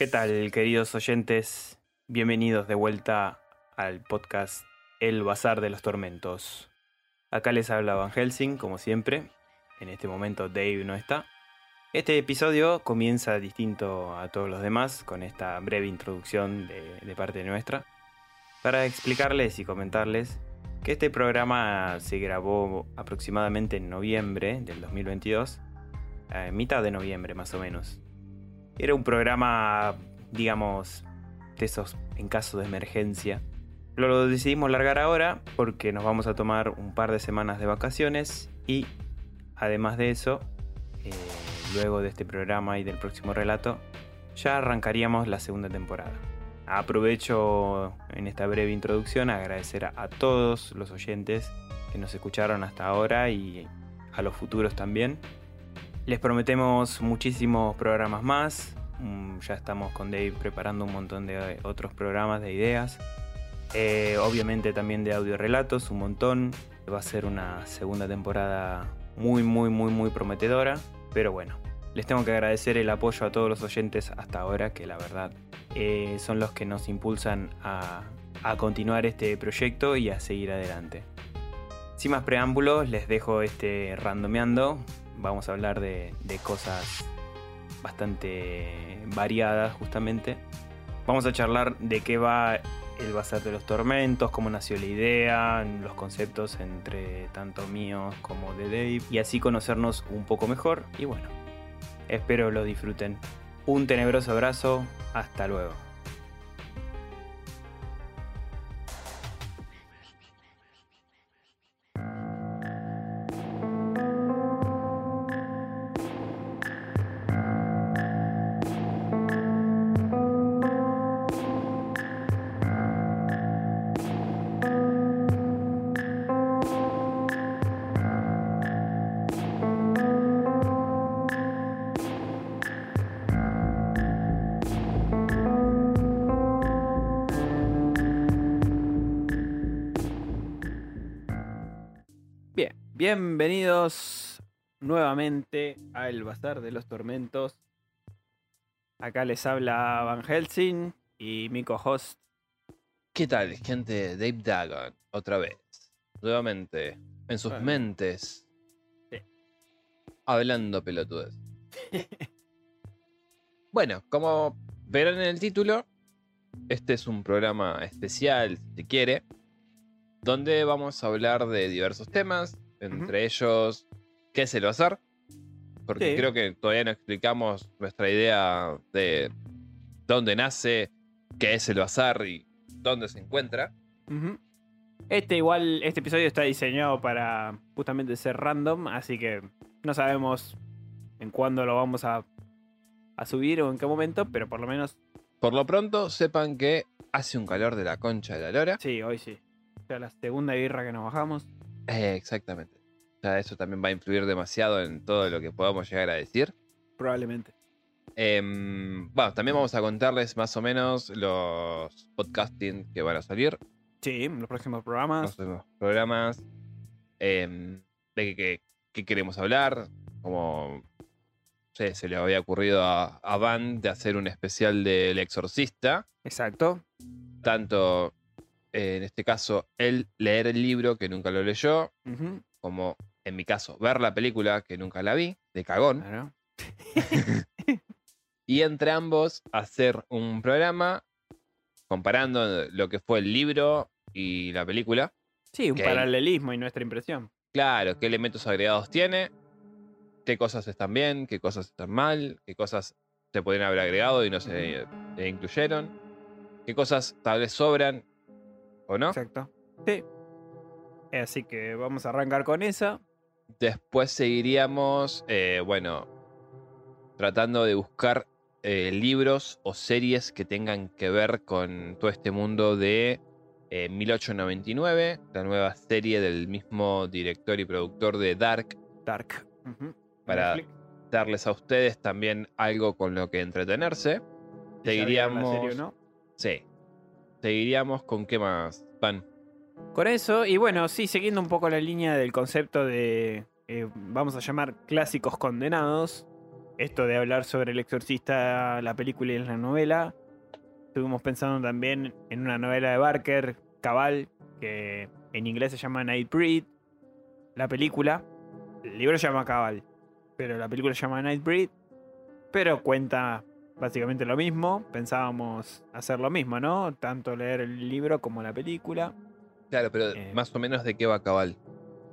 ¿Qué tal, queridos oyentes? Bienvenidos de vuelta al podcast El Bazar de los Tormentos. Acá les habla Van Helsing, como siempre. En este momento Dave no está. Este episodio comienza distinto a todos los demás, con esta breve introducción de, parte nuestra, para explicarles y comentarles que este programa se grabó aproximadamente en noviembre del 2022, a mitad de noviembre más o menos. Era un programa, digamos, de esos en caso de emergencia. Lo decidimos largar ahora porque nos vamos a tomar un par de semanas de vacaciones y además de eso, eh, luego de este programa y del próximo relato, ya arrancaríamos la segunda temporada. Aprovecho en esta breve introducción a agradecer a, a todos los oyentes que nos escucharon hasta ahora y a los futuros también. Les prometemos muchísimos programas más. Mm, Ya estamos con Dave preparando un montón de otros programas de ideas. Eh, obviamente también de audio relatos, un montón. Va a ser una segunda temporada muy, muy, muy, muy prometedora. Pero bueno, les tengo que agradecer el apoyo a todos los oyentes hasta ahora, que la verdad eh, son los que nos impulsan a, a continuar este proyecto y a seguir adelante. Sin más preámbulos, les dejo este randomeando. Vamos a hablar de, de cosas bastante variadas justamente. Vamos a charlar de qué va el Bazar de los Tormentos, cómo nació la idea, los conceptos entre tanto míos como de Dave y así conocernos un poco mejor. Y bueno, espero lo disfruten. Un tenebroso abrazo, hasta luego. Bien, bienvenidos nuevamente al Bazar de los Tormentos. Acá les habla Van Helsing y mi co-host. ¿Qué tal, gente? Dave Dagon, otra vez. Nuevamente, en sus Bueno. mentes. Sí. Hablando pelotudes. bueno, como verán en el título, este es un programa especial, si se quiere, donde vamos a hablar de diversos temas, entre ellos, ¿qué es el bazar? Porque Sí. creo que todavía no explicamos nuestra idea de dónde nace, qué es el bazar y dónde se encuentra. Este igual, este episodio está diseñado para justamente ser random, así que no sabemos en cuándo lo vamos a, a subir o en qué momento, pero por lo menos Por lo pronto, sepan que hace un calor de la concha de la lora. sí, hoy sí. Sea, la segunda birra que nos bajamos. Eh, exactamente. O sea, eso también va a influir demasiado en todo lo que podamos llegar a decir. Probablemente. Em, bueno, también vamos a contarles más o menos los podcasting que van a salir, Sí, los próximos programas. los próximos programas, em, de qué qué queremos hablar, como sé, se le había ocurrido a, a Van de hacer un especial del exorcista. Exacto. tanto eh, en este caso él leer el libro que nunca lo leyó, Ujú, como en mi caso ver la película que nunca la vi, de cagón, claro. y entre ambos hacer un programa comparando lo que fue el libro y la película. Sí, un paralelismo y nuestra impresión. Claro, qué elementos agregados tiene, qué cosas están bien, qué cosas están mal, qué cosas se podrían haber agregado y no se eh, incluyeron, qué cosas tal vez sobran o no. Exacto. Sí. Así que vamos a arrancar con esa. Después seguiríamos, eh, bueno, tratando de buscar eh, libros o series que tengan que ver con todo este mundo de eh, 1899, la nueva serie del mismo director y productor de Dark, Dark. Para- Netflix. darles a ustedes también algo con lo que entretenerse. Vieron la Seguiríamos, serie no. sí, seguiríamos con qué más, Pan. Con eso, y bueno, sí, siguiendo un poco la línea del concepto de, eh, vamos a llamar clásicos condenados, esto de hablar sobre el exorcista, la película y la novela, estuvimos pensando también en una novela de Barker, Cabal, que en inglés se llama Nightbreed, la película, el libro se llama Cabal, pero la película se llama Nightbreed, pero cuenta básicamente lo mismo, pensábamos hacer lo mismo, ¿no? Tanto leer el libro como la película. Claro, pero Eh. más o menos de qué va Cabal.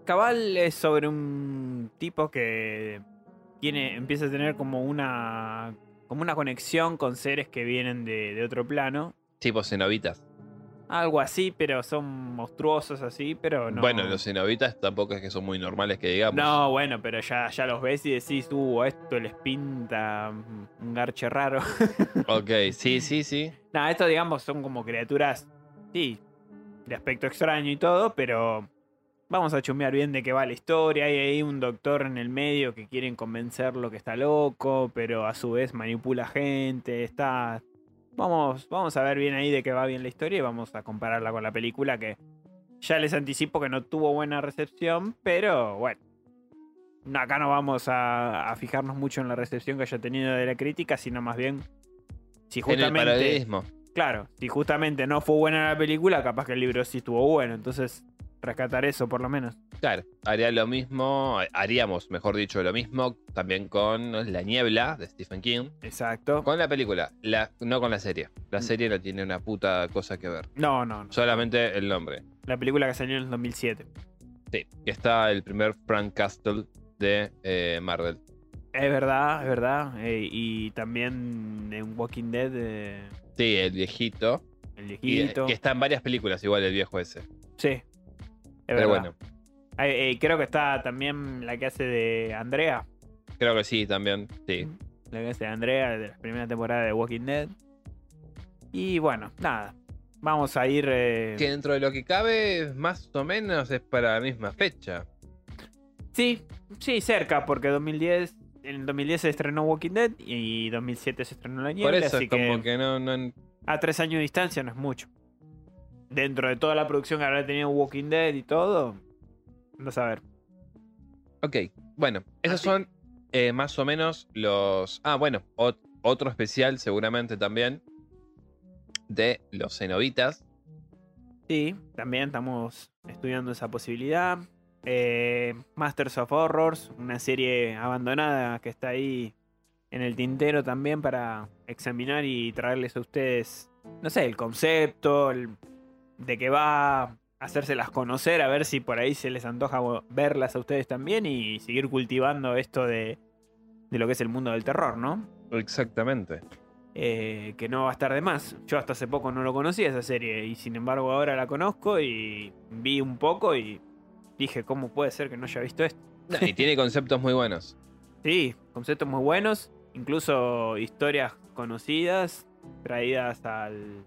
Cabal es sobre un tipo que tiene, empieza a tener como una, como una conexión con seres que vienen de, de otro plano. Tipo cenobitas. Algo así, pero son monstruosos así, pero no. Bueno, los cenobitas tampoco es que son muy normales que digamos. No, bueno, pero ya, ya los ves y decís, uh, esto les pinta un garche raro. Ok, sí, sí, sí. Nada, esto digamos son como criaturas, sí, de aspecto extraño y todo, pero vamos a chumear bien de qué va la historia. Hay ahí un doctor en el medio que quieren convencerlo que está loco, pero a su vez manipula gente. Está. Vamos, vamos a ver bien ahí de qué va bien la historia y vamos a compararla con la película que ya les anticipo que no tuvo buena recepción, pero bueno. no, Acá no vamos a, a fijarnos mucho en la recepción que haya tenido de la crítica, sino más bien si En el justamente. Claro, si justamente no fue buena la película, capaz que el libro sí estuvo bueno. Entonces, rescatar eso por lo menos. Claro, haría lo mismo, haríamos, mejor dicho, lo mismo también con La Niebla de Stephen King. Exacto. Con la película, la, no con la serie. La Mm. serie no tiene una puta cosa que ver. No, no, no. Solamente el nombre. La película que salió en el 2007. Sí, que está el primer Frank Castle de eh, Marvel. Es verdad, es verdad. Eh, y también en Walking Dead, eh, Sí, el viejito. el Y, viejito. que está en varias películas, igual el viejo ese. Sí. Es Pero bueno, Eh, eh, creo que está también la que hace de Andrea. creo que sí, también. Sí. La que hace de Andrea de la primera temporada de Walking Dead. Y bueno, nada. Vamos a ir. eh, Que dentro de lo que cabe, más o menos es para la misma fecha. Sí, sí, cerca, porque 2010, en 2010 se estrenó Walking Dead y 2007 se estrenó La Niebla, Por eso así es como que, que no, no. a tres años de distancia no es mucho. Dentro de toda la producción que habrá tenido Walking Dead y todo, no a ver. Ok, bueno, esos Así- son eh, más o menos los. Ah, bueno, ot- otro especial seguramente también de los cenobitas. Sí, también estamos estudiando esa posibilidad. Eh, Masters of Horrors, una serie abandonada que está ahí en el tintero también para examinar y traerles a ustedes, no sé, el concepto, el- de que va a hacérselas conocer, a ver si por ahí se les antoja verlas a ustedes también y seguir cultivando esto de, de lo que es el mundo del terror, ¿no? Exactamente. eh, que no va a estar de más. Yo hasta hace poco no lo conocía esa serie y sin embargo ahora la conozco y vi un poco y dije, ¿cómo puede ser que no haya visto esto? Y tiene conceptos muy buenos. Sí, conceptos muy buenos, incluso historias conocidas, traídas al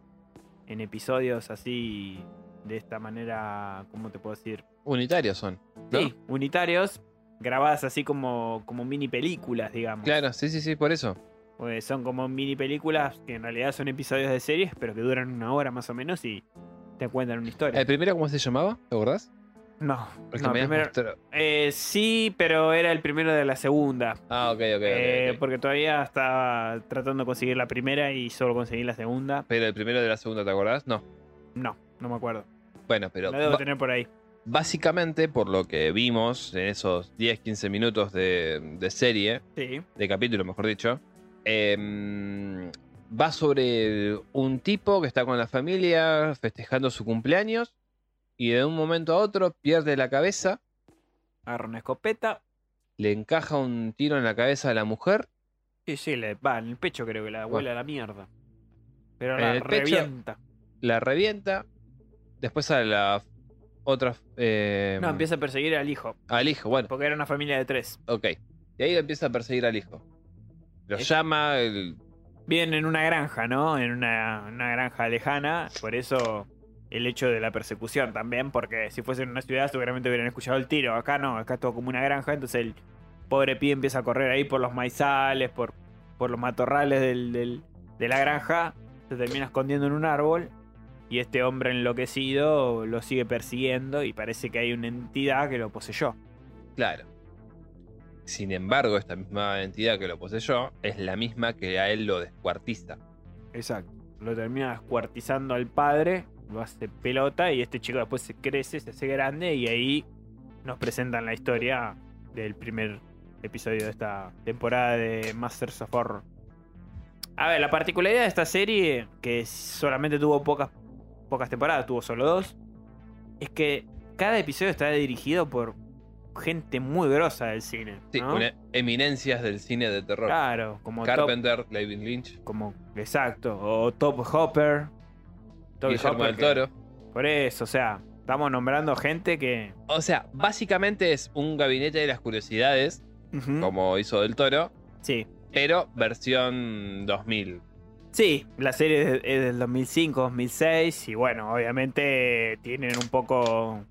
en episodios así de esta manera, ¿cómo te puedo decir? Unitarios son. ¿no? Sí, unitarios, grabadas así como, como mini películas, digamos. Claro, sí, sí, sí, por eso. Pues son como mini películas que en realidad son episodios de series, pero que duran una hora más o menos y te cuentan una historia. ¿El primero cómo se llamaba? ¿Te acordás? No, no, me primero- eh, sí, pero era el primero de la segunda. Ah, ok, ok. ok, Eh, ok. Porque todavía estaba tratando de conseguir la primera y solo conseguí la segunda. Pero el primero de la segunda, ¿te acordás? No. No, no me acuerdo. Bueno, pero La debo tener por ahí. básicamente, por lo que vimos en esos 10-15 minutos de, de serie, Sí. de capítulo, mejor dicho, em, va sobre un tipo que está con la familia festejando su cumpleaños y de un momento a otro pierde la cabeza, Agarra una escopeta. le encaja un tiro en la cabeza a la mujer, Sí, sí, le va en el pecho creo que la vuela a la mierda. Pero En la el pecho- revienta. la revienta, después a la otra... em, No, empieza a perseguir al hijo. Al hijo, bueno, Porque era una familia de tres. ok. Y ahí empieza a perseguir al hijo. Lo Es- llama, el- en una granja, ¿no? En una, una granja lejana. Por eso el hecho de la persecución también. Porque si fuese en una ciudad seguramente hubieran escuchado el tiro. Acá no, acá es todo como una granja. Entonces el pobre pie empieza a correr ahí por los maizales, por, por los matorrales del, del- de la granja. Se termina escondiendo en un árbol. Y este hombre enloquecido lo sigue persiguiendo. Y parece que hay una entidad que lo poseyó. Claro. Sin embargo, esta misma entidad que lo poseyó es la misma que a él lo descuartiza. Exacto. Lo termina descuartizando al padre, lo hace pelota y este chico después se crece, se hace grande y ahí nos presentan la historia del primer episodio de esta temporada de Masters of Horror. A ver, la particularidad de esta serie, que solamente tuvo pocas, pocas temporadas, tuvo solo dos, es que cada episodio está dirigido por gente muy grosa del cine. Sí, ¿no? una- eminencias del cine de terror. Claro, como Top, Carpenter, David Lynch, como exacto, o Top Hopper. Guillermo del Toro. Por eso, o sea, estamos nombrando gente que. O sea, básicamente es un gabinete de las curiosidades, como hizo del Toro, Sí. pero versión 2000. Sí, la serie es del 2005, 2006 y bueno, obviamente tienen un poco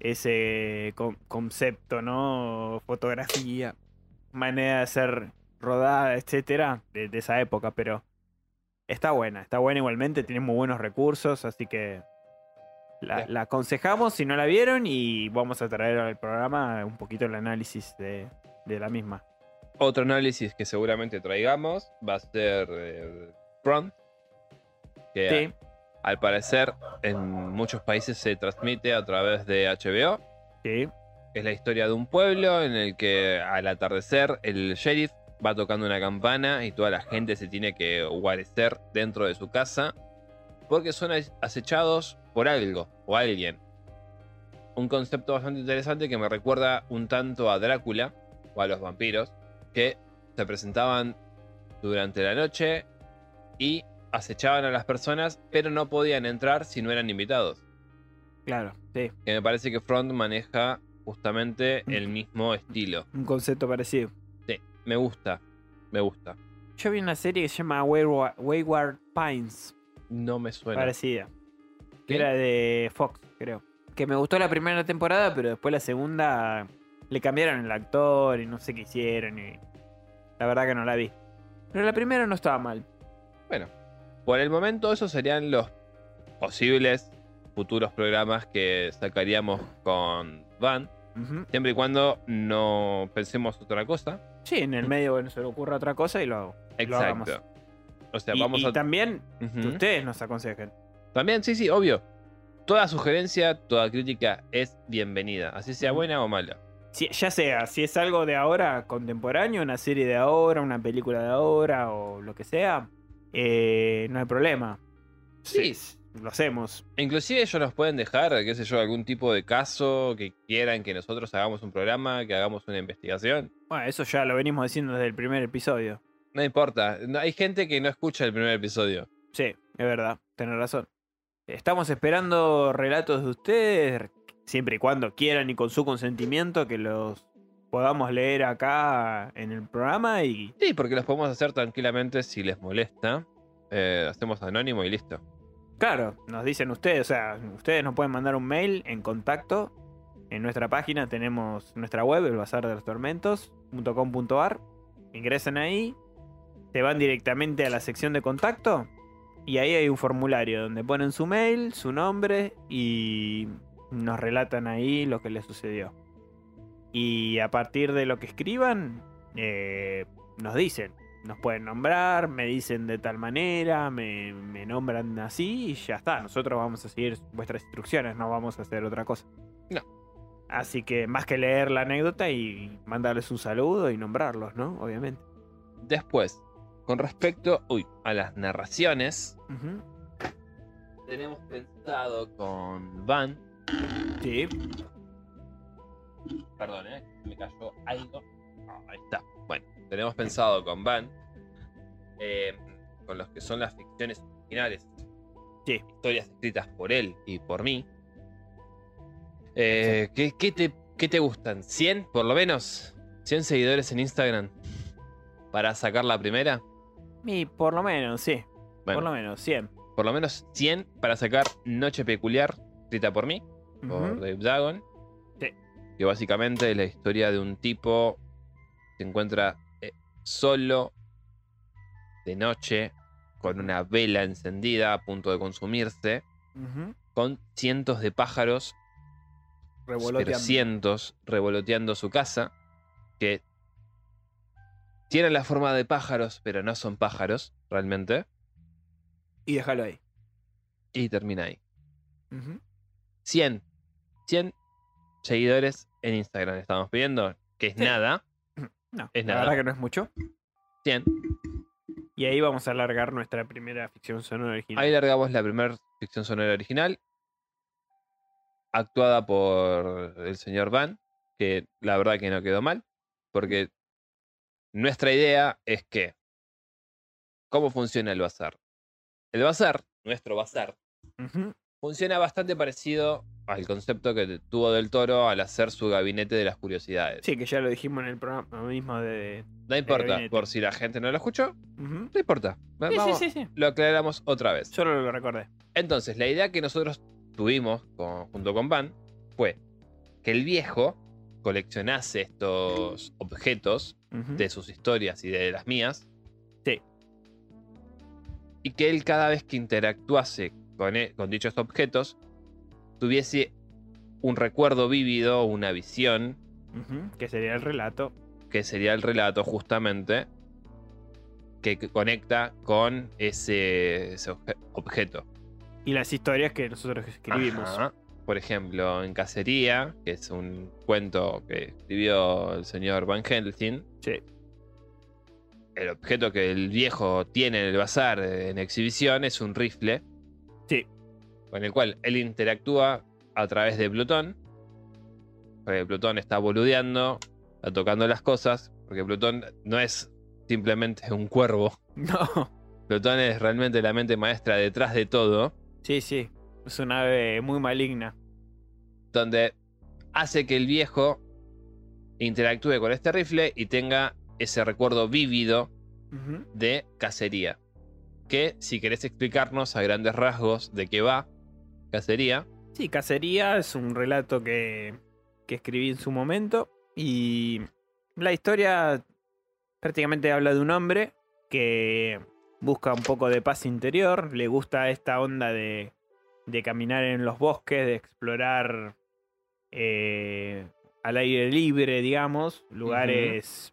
ese con- concepto, ¿no? Fotografía, manera de ser rodada, etcétera, de, de esa época, pero está buena, está buena igualmente, tiene muy buenos recursos, así que la, aconsejamos si no la vieron y vamos a traer al programa un poquito el análisis de, de la misma. Otro análisis que seguramente traigamos va a ser eh, Front, que Sí, al parecer en muchos países se transmite a través de HBO. sí, Es la historia de un pueblo en el que al atardecer el sheriff va tocando una campana y toda la gente se tiene que guarecer dentro de su casa porque son acechados por algo o alguien. Un concepto bastante interesante que me recuerda un tanto a Drácula o a los vampiros que se presentaban durante la noche y acechaban a las personas pero no podían entrar si no eran invitados claro, sí, que me parece que Front maneja justamente el mismo estilo. un concepto parecido. Me gusta, me gusta. Yo vi una serie que se llama Wayward, Wayward Pines, No me suena. parecida. Que era de Fox, creo. Que me gustó la primera temporada, pero después la segunda le cambiaron el actor y no sé qué hicieron. Y la verdad que no la vi. Pero la primera no estaba mal. Bueno, por el momento esos serían los posibles futuros programas que sacaríamos con Van, siempre y cuando no pensemos otra cosa. Sí, en el medio bueno, se le ocurra otra cosa y lo, hagamos. Exacto. O sea, Y, vamos y a... también que ustedes nos aconsejen. También, sí, sí, obvio. Toda sugerencia, toda crítica es bienvenida, así sea buena o mala. Si- ya sea, si es algo de ahora contemporáneo, una serie de ahora, una película de ahora o lo que sea, eh, no hay problema. Sí. Lo hacemos. Inclusive ellos nos pueden dejar, qué sé yo, algún tipo de caso que quieran que nosotros hagamos un programa, que hagamos una investigación. Bueno, eso ya lo venimos diciendo desde el primer episodio. No importa, no- hay gente que no escucha el primer episodio. Sí, es verdad, tenés razón. Estamos esperando relatos de ustedes, siempre y cuando quieran y con su consentimiento, que los podamos leer acá en el programa y Sí, porque los podemos hacer tranquilamente si les molesta. Eh, hacemos anónimo y listo. Claro, nos dicen ustedes, o sea, ustedes nos pueden mandar un mail en contacto. En nuestra página tenemos nuestra web, el bazar de los tormentos.com.ar. Ingresan ahí, te van directamente a la sección de contacto y ahí hay un formulario donde ponen su mail, su nombre y nos relatan ahí lo que les sucedió. Y a partir de lo que escriban, eh, nos dicen, nos pueden nombrar, me dicen de tal manera, me, me nombran así y ya está. Nosotros vamos a seguir vuestras instrucciones, no vamos a hacer otra cosa. No. Así que más que leer la anécdota y mandarles un saludo y nombrarlos, ¿no? Obviamente. Después, con respecto uy, a las narraciones, tenemos pensado con Van. Sí. Perdón, ¿eh? Me cayó algo. Ah, ahí está. Tenemos pensado con Van. eh, con los que son las ficciones originales. Sí. Historias escritas por él y por mí. Eh, ¿qué, qué te, qué te gustan? ¿100 por lo menos? ¿100 seguidores en Instagram? ¿Para sacar la primera? Y por lo menos, sí. Bueno, Por lo menos, 100. por lo menos 100 para sacar Noche Peculiar, escrita por mí. por Ujú. Dave Dagon. Sí. Que básicamente es la historia de un tipo que se encuentra solo de noche con una vela encendida a punto de consumirse, con cientos de pájaros, Revoloteando. cientos revoloteando su casa, que tienen la forma de pájaros, pero no son pájaros realmente. Y déjalo ahí. Y termina ahí. 100. 100 seguidores en Instagram estamos pidiendo, que es Sí. nada. No, Es la nada. verdad que no es mucho. 100. Y ahí vamos a alargar nuestra primera ficción sonora original. Ahí largamos la primera ficción sonora original, actuada por el señor Van, que la verdad que no quedó mal, porque nuestra idea es que, ¿cómo funciona el bazar? El bazar, nuestro bazar, Ujú. Funciona bastante parecido al concepto que tuvo Del Toro al hacer su gabinete de las curiosidades. Sí, que ya lo dijimos en el programa mismo de. no importa, por si la gente no lo escuchó, no importa. Sí, sí, vamos, sí, sí. Lo aclaramos otra vez. Solo lo recordé. Entonces, la idea que nosotros tuvimos con- junto con Van fue que el viejo coleccionase estos objetos de sus historias y de las mías. Sí. Y que él cada vez que interactuase con, e- con dichos objetos tuviese un recuerdo vívido, una visión, Que sería el relato. que sería el relato justamente que conecta con ese, ese obje- objeto. Y las historias que nosotros escribimos. Ajá. Por ejemplo, en Cacería, que es un cuento que escribió el señor Van Helsing, Sí. el objeto que el viejo tiene en el bazar en exhibición es un rifle. Con el cual él interactúa a través de Plutón. Porque Plutón está boludeando, está tocando las cosas. Porque Plutón no es simplemente un cuervo. No. Plutón es realmente la mente maestra detrás de todo. Sí, sí. Es una ave muy maligna. donde hace que el viejo interactúe con este rifle y tenga ese recuerdo vívido de cacería. Que si querés explicarnos a grandes rasgos de qué va cacería, Sí, Cacería es un relato que, que escribí en su momento. Y la historia prácticamente habla de un hombre que busca un poco de paz interior. Le gusta esta onda de, de caminar en los bosques, de explorar eh, al aire libre, digamos. Lugares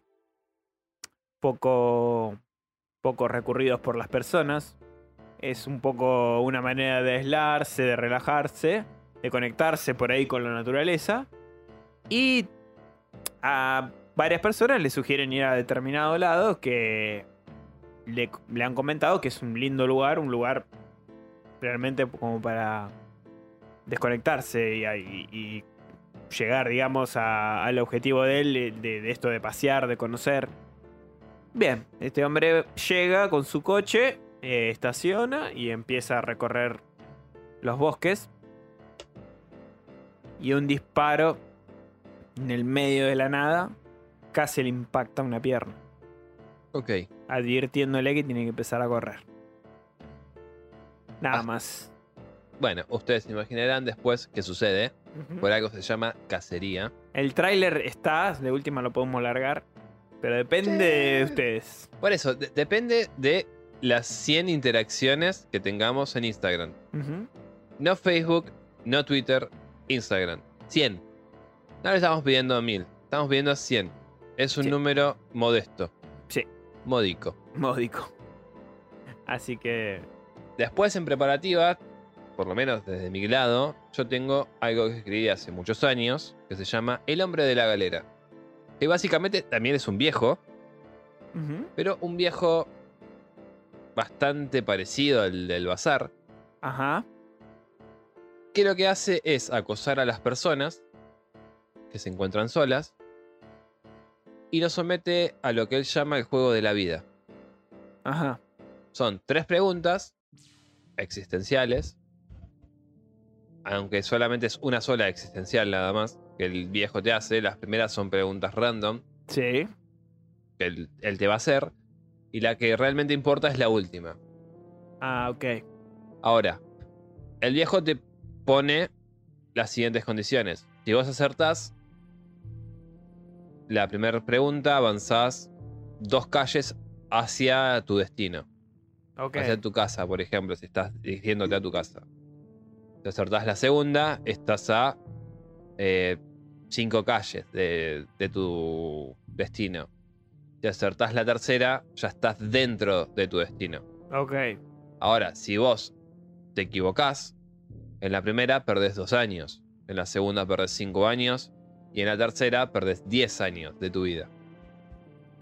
poco, poco recurridos por las personas. Es un poco una manera de aislarse, de relajarse, de conectarse por ahí con la naturaleza. Y a varias personas le sugieren ir a determinado lado que le, han comentado que es un lindo lugar, un lugar realmente como para desconectarse y, llegar, digamos, al objetivo de él, de esto de pasear, de conocer. Bien, este hombre llega con su coche, eh, estaciona y empieza a recorrer los bosques. Y un disparo en el medio de la nada casi le impacta una pierna, ok, advirtiéndole que tiene que empezar a correr. Nada Ah. más. bueno, ustedes se imaginarán después qué sucede. Por algo se llama cacería. El tráiler está, de última lo podemos largar, pero depende de ustedes. Por eso, de- depende de las 100 interacciones que tengamos en Instagram. No Facebook, no Twitter, Instagram. 100. No le estamos pidiendo 1000, estamos pidiendo 100. Es un Sí. número modesto. Sí. Módico. Módico. Así que Después en preparativa, por lo menos desde mi lado, yo tengo algo que escribí hace muchos años que se llama El hombre de la galera. Que básicamente también es un viejo, pero un viejo bastante parecido al del bazar, Ajá. que lo que hace es acosar a las personas que se encuentran solas y los somete a lo que él llama el juego de la vida. Ajá. Son tres preguntas existenciales, aunque solamente es una sola existencial nada más que el viejo te hace. Las primeras son preguntas random Sí. que él, él te va a hacer y la que realmente importa es la última. Ah, ok. Ahora, el viejo te pone las siguientes condiciones. Si vos acertás la primera pregunta, avanzás dos calles hacia tu destino. Ok. hacia tu casa, por ejemplo, si estás dirigiéndote a tu casa. Si acertás la segunda, estás a eh, cinco calles de, de tu destino. Si acertás la tercera, ya estás dentro de tu destino. Ok. Ahora, si vos te equivocás, en la primera perdés dos años, en la segunda perdés cinco años y en la tercera perdés 10 años de tu vida.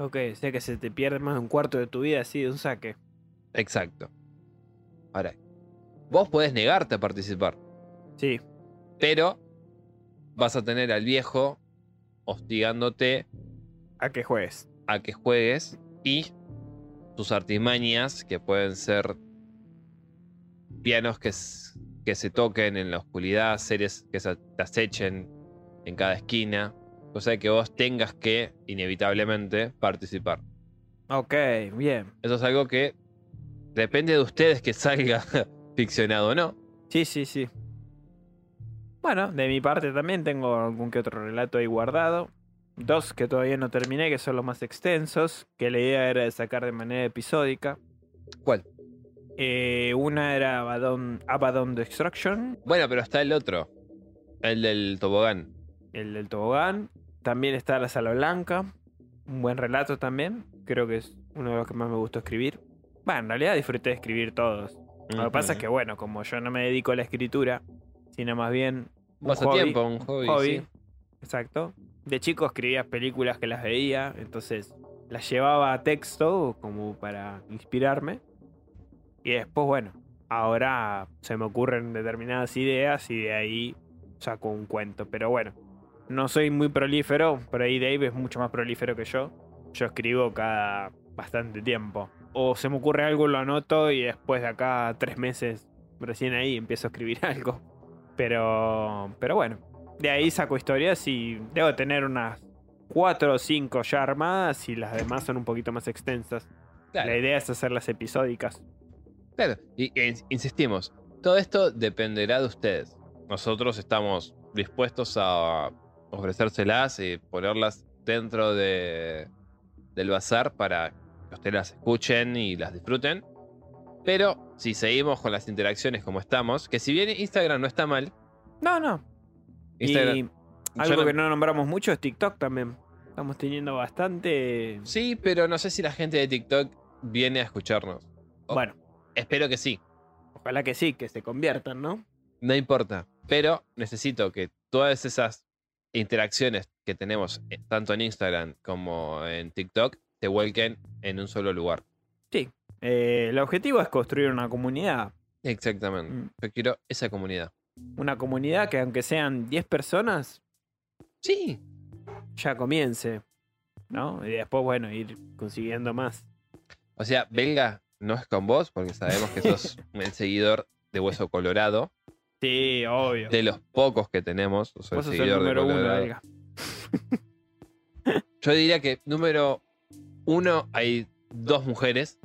Ok, o sea que se te pierde más de un cuarto de tu vida así de un saque. Exacto. Ahora, vos podés negarte a participar, Sí. pero vas a tener al viejo hostigándote A que juegues. A que juegues y tus artimañas, que pueden ser pianos que, que se toquen en la oscuridad, series que se te acechen en cada esquina, cosa de que vos tengas que, inevitablemente, participar. Ok, bien. Eso es algo que depende de ustedes que salga ficcionado o no. Sí, sí, sí. Bueno, de mi parte también tengo algún que otro relato ahí guardado. Dos que todavía no terminé, que son los más extensos, que la idea era de sacar de manera episódica. ¿Cuál? Eh, una era Abaddon, Abaddon Destruction, Bueno, pero está el otro, el del tobogán. el del tobogán. También está La Sala Blanca, un buen relato también. Creo que es uno de los que más me gustó escribir. Bueno, en realidad disfruté de escribir todos. Lo que pasa es que, bueno, como yo no me dedico a la escritura, sino más bien un Pasatiempo, hobby, un hobby. hobby, sí. exacto. De chico escribía películas que las veía, entonces las llevaba a texto como para inspirarme. Y después, bueno, ahora se me ocurren determinadas ideas y de ahí saco un cuento. Pero bueno, no soy muy prolífero, por ahí Dave es mucho más prolífero que yo. Yo escribo cada bastante tiempo. O se me ocurre algo, lo anoto y después de acá tres meses, recién ahí empiezo a escribir algo. Pero, pero bueno, de ahí saco historias y debo tener unas cuatro o cinco ya armadas y las demás son un poquito más extensas. Claro, La idea es hacerlas episódicas. claro. Y e insistimos, todo esto dependerá de ustedes. Nosotros estamos dispuestos a ofrecérselas y ponerlas dentro de, del bazar para que ustedes las escuchen y las disfruten. Pero si seguimos con las interacciones como estamos, que si bien Instagram no está mal, No, no. Y algo no- que no nombramos mucho es TikTok también. Estamos teniendo bastante... Sí, pero no sé si la gente de TikTok viene a escucharnos. Bueno, Espero que sí. ojalá que sí, que se conviertan, ¿no? No importa. Pero necesito que todas esas interacciones que tenemos eh, tanto en Instagram como en TikTok se vuelquen en un solo lugar. Eh, el objetivo es construir una comunidad. Exactamente. Mm. Yo quiero esa comunidad. Una comunidad que aunque sean 10 personas, Sí. ya comience. ¿No? Y después, bueno, ir consiguiendo más. O sea, Belga no es con vos porque sabemos que sos el seguidor de Hueso Colorado. Sí, obvio. De los pocos que tenemos. sos el Vos sos el seguidor de número uno, Colorado. Elga. Yo diría que número uno hay dos mujeres.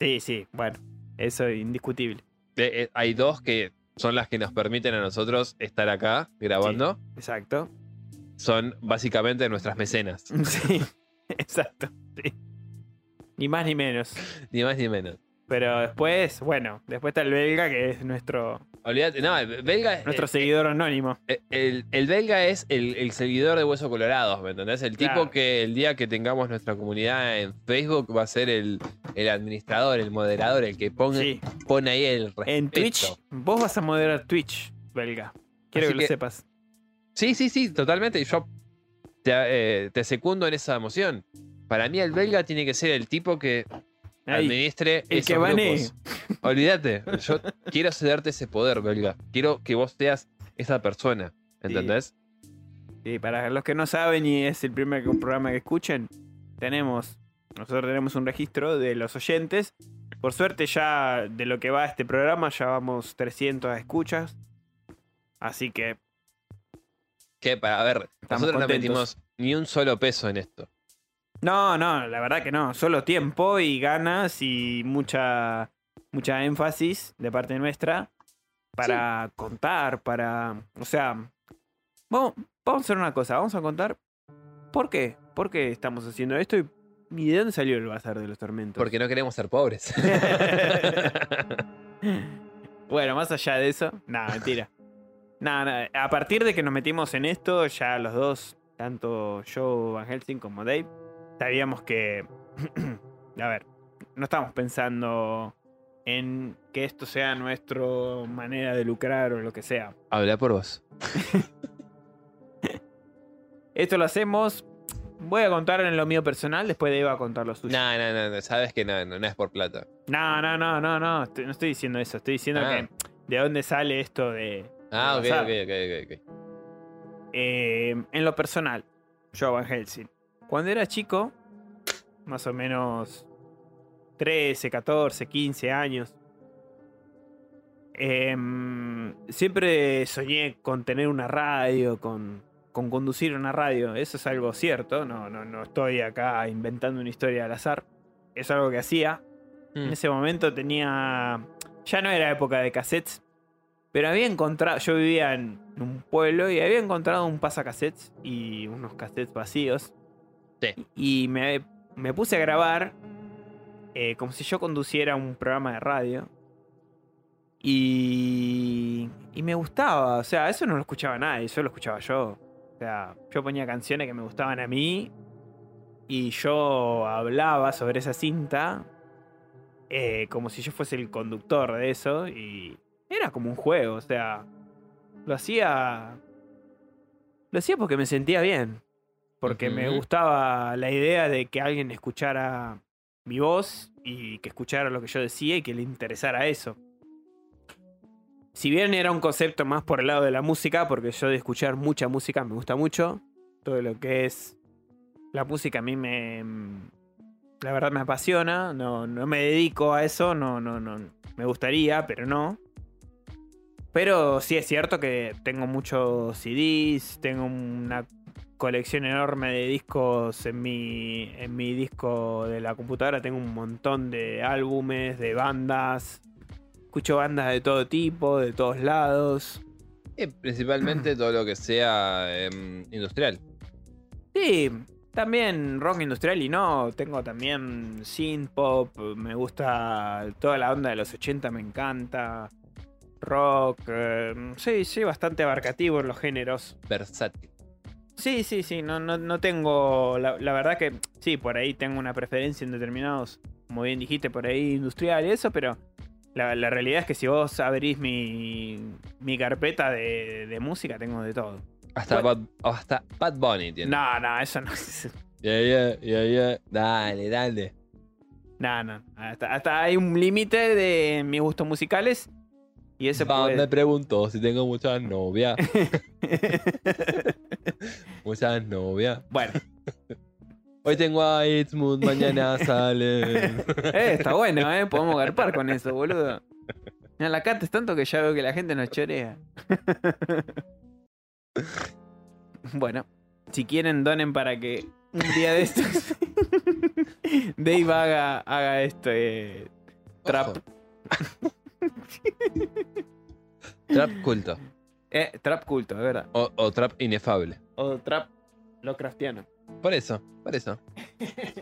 Sí, sí, bueno, eso es indiscutible. Eh, eh, hay dos que son las que nos permiten a nosotros estar acá grabando. Exacto. Son básicamente nuestras mecenas. Sí, exacto. sí. Ni más ni menos. Ni más ni menos. Pero después, bueno, después está el belga, que es nuestro, Olvídate, no, el belga. nuestro eh, seguidor anónimo. eh, El, el belga es el, el seguidor de Hueso Colorado, ¿me entendés? El tipo que el día que tengamos nuestra comunidad en Facebook va a ser el, el administrador, el moderador, el que ponga, Sí. pone ahí el respeto. En Twitch, vos vas a moderar Twitch, belga. Quiero que, lo sepas. Sí, sí, sí, totalmente. Y yo te, eh, te secundo en esa emoción. Para mí el belga tiene que ser el tipo que Ahí, administre el esos que grupos. Olvídate, yo quiero cederte ese poder, belga. Quiero que vos seas esa persona, ¿entendés? Sí, para los que no saben y es el primer programa que escuchen, tenemos, nosotros tenemos un registro de los oyentes. Por suerte ya de lo que va este programa ya vamos 300 escuchas. Así que Que para ver, Estamos nosotros no metimos ni un solo peso en esto. No, no, la verdad que no, solo tiempo y ganas y mucha mucha énfasis de parte nuestra para contar, para, o sea, vamos, vamos a hacer una cosa, vamos a contar por qué, por qué estamos haciendo esto y, y de dónde salió el bazar de los tormentos. Porque no queremos ser pobres. bueno, más allá de eso, nada, mentira. Nada, nada, a partir de que nos metimos en esto, ya los dos, tanto yo, Van Helsing como Dave, sabíamos que, a ver, no estamos pensando en que esto sea nuestra manera de lucrar o lo que sea. Habla por vos. Esto lo hacemos. Voy a contar en lo mío personal, después de Eva a contar lo suyo. No, no, no, sabes que no, no, no es por plata. No, no, no, no, no, estoy- no estoy diciendo eso. Estoy diciendo Ah. que de dónde sale esto de. Ah, ok, de ok, ok, ok, ok. Eh, en lo personal, yo Van Helsing. Cuando era chico, más o menos 13, 14, 15 años, em, siempre soñé con tener una radio, con, con conducir una radio. Eso es algo cierto, no, no, no estoy acá inventando una historia al azar. Es algo que hacía. En Mm. ese momento tenía. Ya no era época de cassettes. Pero había encontrado. Yo vivía en un pueblo y había encontrado un pasacassettes y unos cassettes vacíos. Y me, me puse a grabar eh, como si yo conduciera un programa de radio. Y. Y me gustaba. O sea, eso no lo escuchaba nadie, eso lo escuchaba yo. O sea, yo ponía canciones que me gustaban a mí. Y yo hablaba sobre esa cinta eh, como si yo fuese el conductor de eso y era como un juego, o sea, lo hacía lo hacía porque me sentía bien, porque me gustaba la idea de que alguien escuchara mi voz y que escuchara lo que yo decía y que le interesara eso. Si bien era un concepto más por el lado de la música, porque yo de escuchar mucha música me gusta mucho, todo lo que es la música a mí me, la verdad me apasiona, no, no me dedico a eso, no, no, no, me gustaría, pero no. Pero sí es cierto que tengo muchos CDs, tengo una colección enorme de discos en mi, en mi disco de la computadora, tengo un montón de álbumes, de bandas, escucho bandas de todo tipo, de todos lados. Eh, principalmente todo lo que sea em, industrial. Sí, también rock industrial y no. Tengo también synth pop. Me gusta toda la onda de los 80, me encanta. Rock. eh, sí, sí, bastante abarcativo en los géneros. Versátil. Sí, sí, sí. No, no, no tengo. La, la verdad que sí, por ahí tengo una preferencia en determinados. Como bien dijiste, por ahí industrial y eso, pero. La, la realidad es que si vos abrís mi, mi carpeta de, de música, tengo de todo. Hasta. Bad, hasta Bad Bunny tiene. No, no, eso no. Ya, ya, ya, ya. Dale, dale. No, no. Hasta, hasta hay un límite de mis gustos musicales. Y ese puede... Me preguntó si tengo muchas novias. muchas novias. bueno, Hoy tengo a Itzmund, mañana sale. eh, está bueno, ¿eh? Podemos garpar con eso, boludo. Mira, la cata es tanto que ya veo que la gente nos chorea. bueno, si quieren, donen para que un día de estos Dave haga, haga esto. eh, trap. Trap culto. Eh, trap culto, de verdad. O, o trap inefable. O trap Lovecraftiano. Por eso, por eso.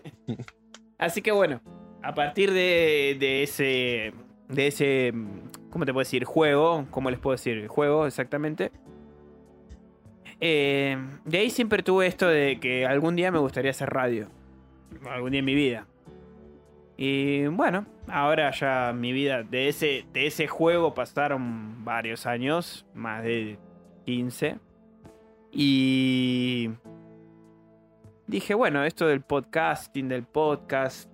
Así que bueno, a partir de, de ese. De ese. ¿Cómo te puedo decir? Juego. ¿Cómo les puedo decir? Juego, exactamente. Eh, de ahí siempre tuve esto de que algún día me gustaría hacer radio. Algún día en mi vida. Y bueno, ahora ya mi vida. De ese, de ese juego pasaron varios años. Más de 15. Y dije, bueno, esto del podcasting, del podcast.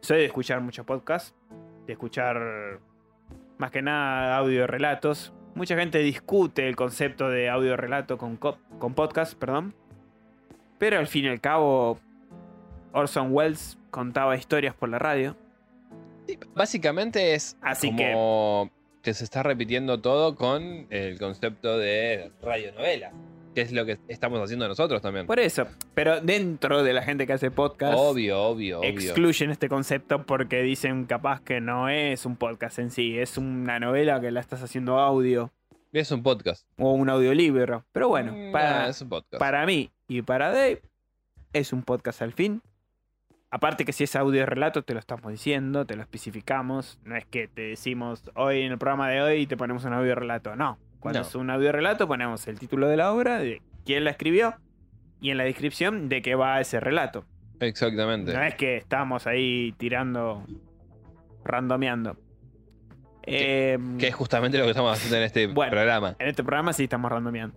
Soy de escuchar muchos podcasts, de escuchar más que nada audio relatos. Mucha gente discute el concepto de audio relato con, co- con podcast, perdón. Pero al fin y al cabo, Orson Welles contaba historias por la radio. Sí, básicamente es Así como que... se está repitiendo todo con el concepto de radionovela. Que es lo que estamos haciendo nosotros también. Por eso, pero dentro de la gente que hace podcast, Obvio, obvio, obvio. excluyen este concepto porque dicen capaz que no es un podcast en sí, es una novela que la estás haciendo audio Es un podcast. o un audiolibro. Pero bueno, Mm, para, no, es un podcast. para mí y para Dave es un podcast al fin. Aparte que si es audio relato te lo estamos diciendo, te lo especificamos. No es que te decimos hoy en el programa de hoy te ponemos un audio relato. No. Cuando No. es un audio relato ponemos el título de la obra, de quién la escribió y en la descripción de qué va ese relato. Exactamente. No es que estamos ahí tirando, randomeando. Eh, Que es justamente lo que estamos haciendo en este Bueno. programa. En este programa sí estamos randomeando.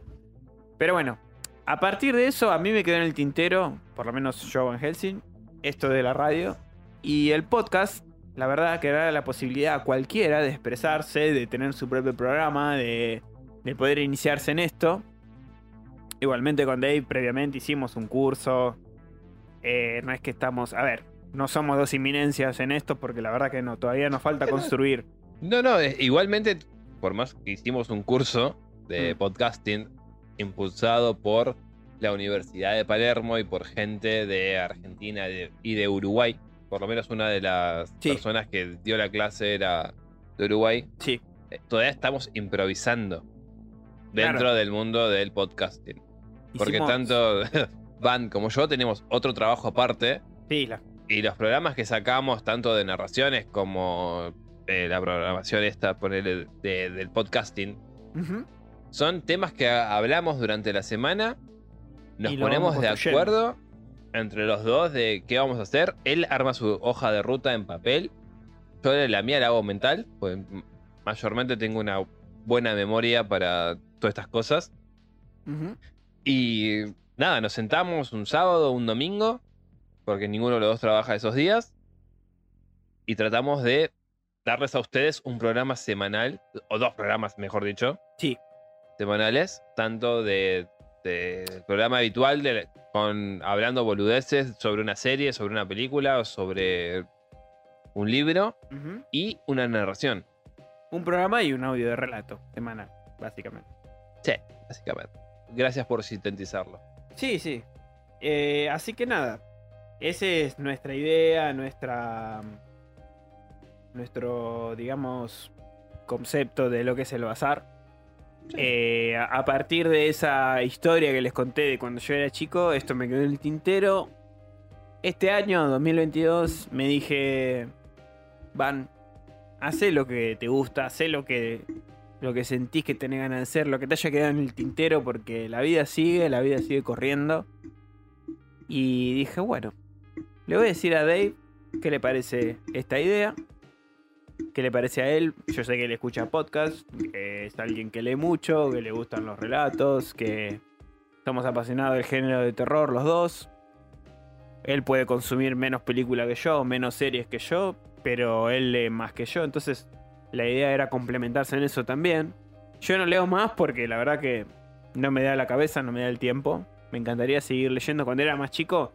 Pero bueno, a partir de eso a mí me quedó en el tintero, por lo menos yo Van Helsing, esto de la radio y el podcast. La verdad que da la posibilidad a cualquiera de expresarse, de tener su propio programa, de, de poder iniciarse en esto. Igualmente con Dave previamente hicimos un curso. Eh, no es que estamos, a ver, no somos dos inminencias en esto porque la verdad que no, todavía nos falta construir. No, no, eh, igualmente, por más que hicimos un curso de Mm. podcasting impulsado por la Universidad de Palermo y por gente de Argentina y de Uruguay, por lo menos una de las Sí. personas que dio la clase era de Uruguay, Sí, eh, todavía estamos improvisando dentro Claro. del mundo del podcasting. Porque hicimos- tanto Van como yo tenemos otro trabajo aparte y los programas que sacamos, tanto de narraciones como eh, la programación esta, ponerle de- del podcasting, son temas que ha- hablamos durante la semana, nos ponemos de acuerdo entre los dos de qué vamos a hacer. Él arma su hoja de ruta en papel, yo la mía la hago mental, pues mayormente tengo una buena memoria para todas estas cosas. Y nada, nos sentamos un sábado, un domingo, porque ninguno de los dos trabaja esos días. Y tratamos de darles a ustedes un programa semanal, o dos programas, mejor dicho, Sí, semanales, tanto de, de- del programa habitual, de, con hablando boludeces sobre una serie, sobre una película, o sobre un libro, y una narración. Un programa y un audio de relato semanal, básicamente. Sí, básicamente. Gracias por sintetizarlo. Sí, sí. Eh, así que nada. Esa es nuestra idea, nuestra. Nuestro, digamos, concepto de lo que es el bazar. Eh, a partir de esa historia que les conté de cuando yo era chico, esto me quedó en el tintero. Este año, 2022, me dije, Van, hacé lo que te gusta, hacé lo que, lo que sentís que tenés ganas de hacer, lo que te haya quedado en el tintero, porque la vida sigue, la vida sigue corriendo. Y dije, bueno, le voy a decir a Dave qué le parece esta idea, qué le parece a él. Yo sé que él escucha podcast, que es alguien que lee mucho, que le gustan los relatos, que somos apasionados del género de terror los dos. Él puede consumir menos películas que yo, menos series que yo, pero él lee más que yo, entonces la idea era complementarse en eso también. Yo no leo más porque la verdad que no me da la cabeza, no me da el tiempo. Me encantaría seguir leyendo. Cuando era más chico,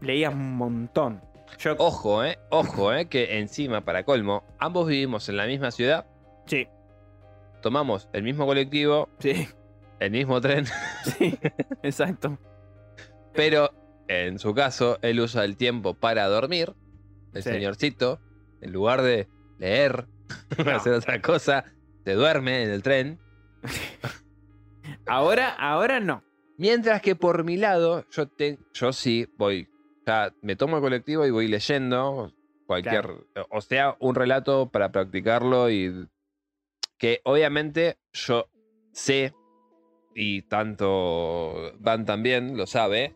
leía un montón. Yo, Ojo, eh, ojo, eh, que encima, para colmo, ambos vivimos en la misma ciudad, sí, tomamos el mismo colectivo, sí, el mismo tren, sí, exacto. pero en su caso, él usa el tiempo para dormir, el Sí. señorcito, en lugar de leer, No. hacer otra cosa, se duerme en el tren. Ahora, ahora no. Mientras que por mi lado, yo, te, yo sí voy, ya me tomo el colectivo y voy leyendo cualquier, o sea, un relato para practicarlo y que obviamente yo sé, y tanto Van también lo sabe,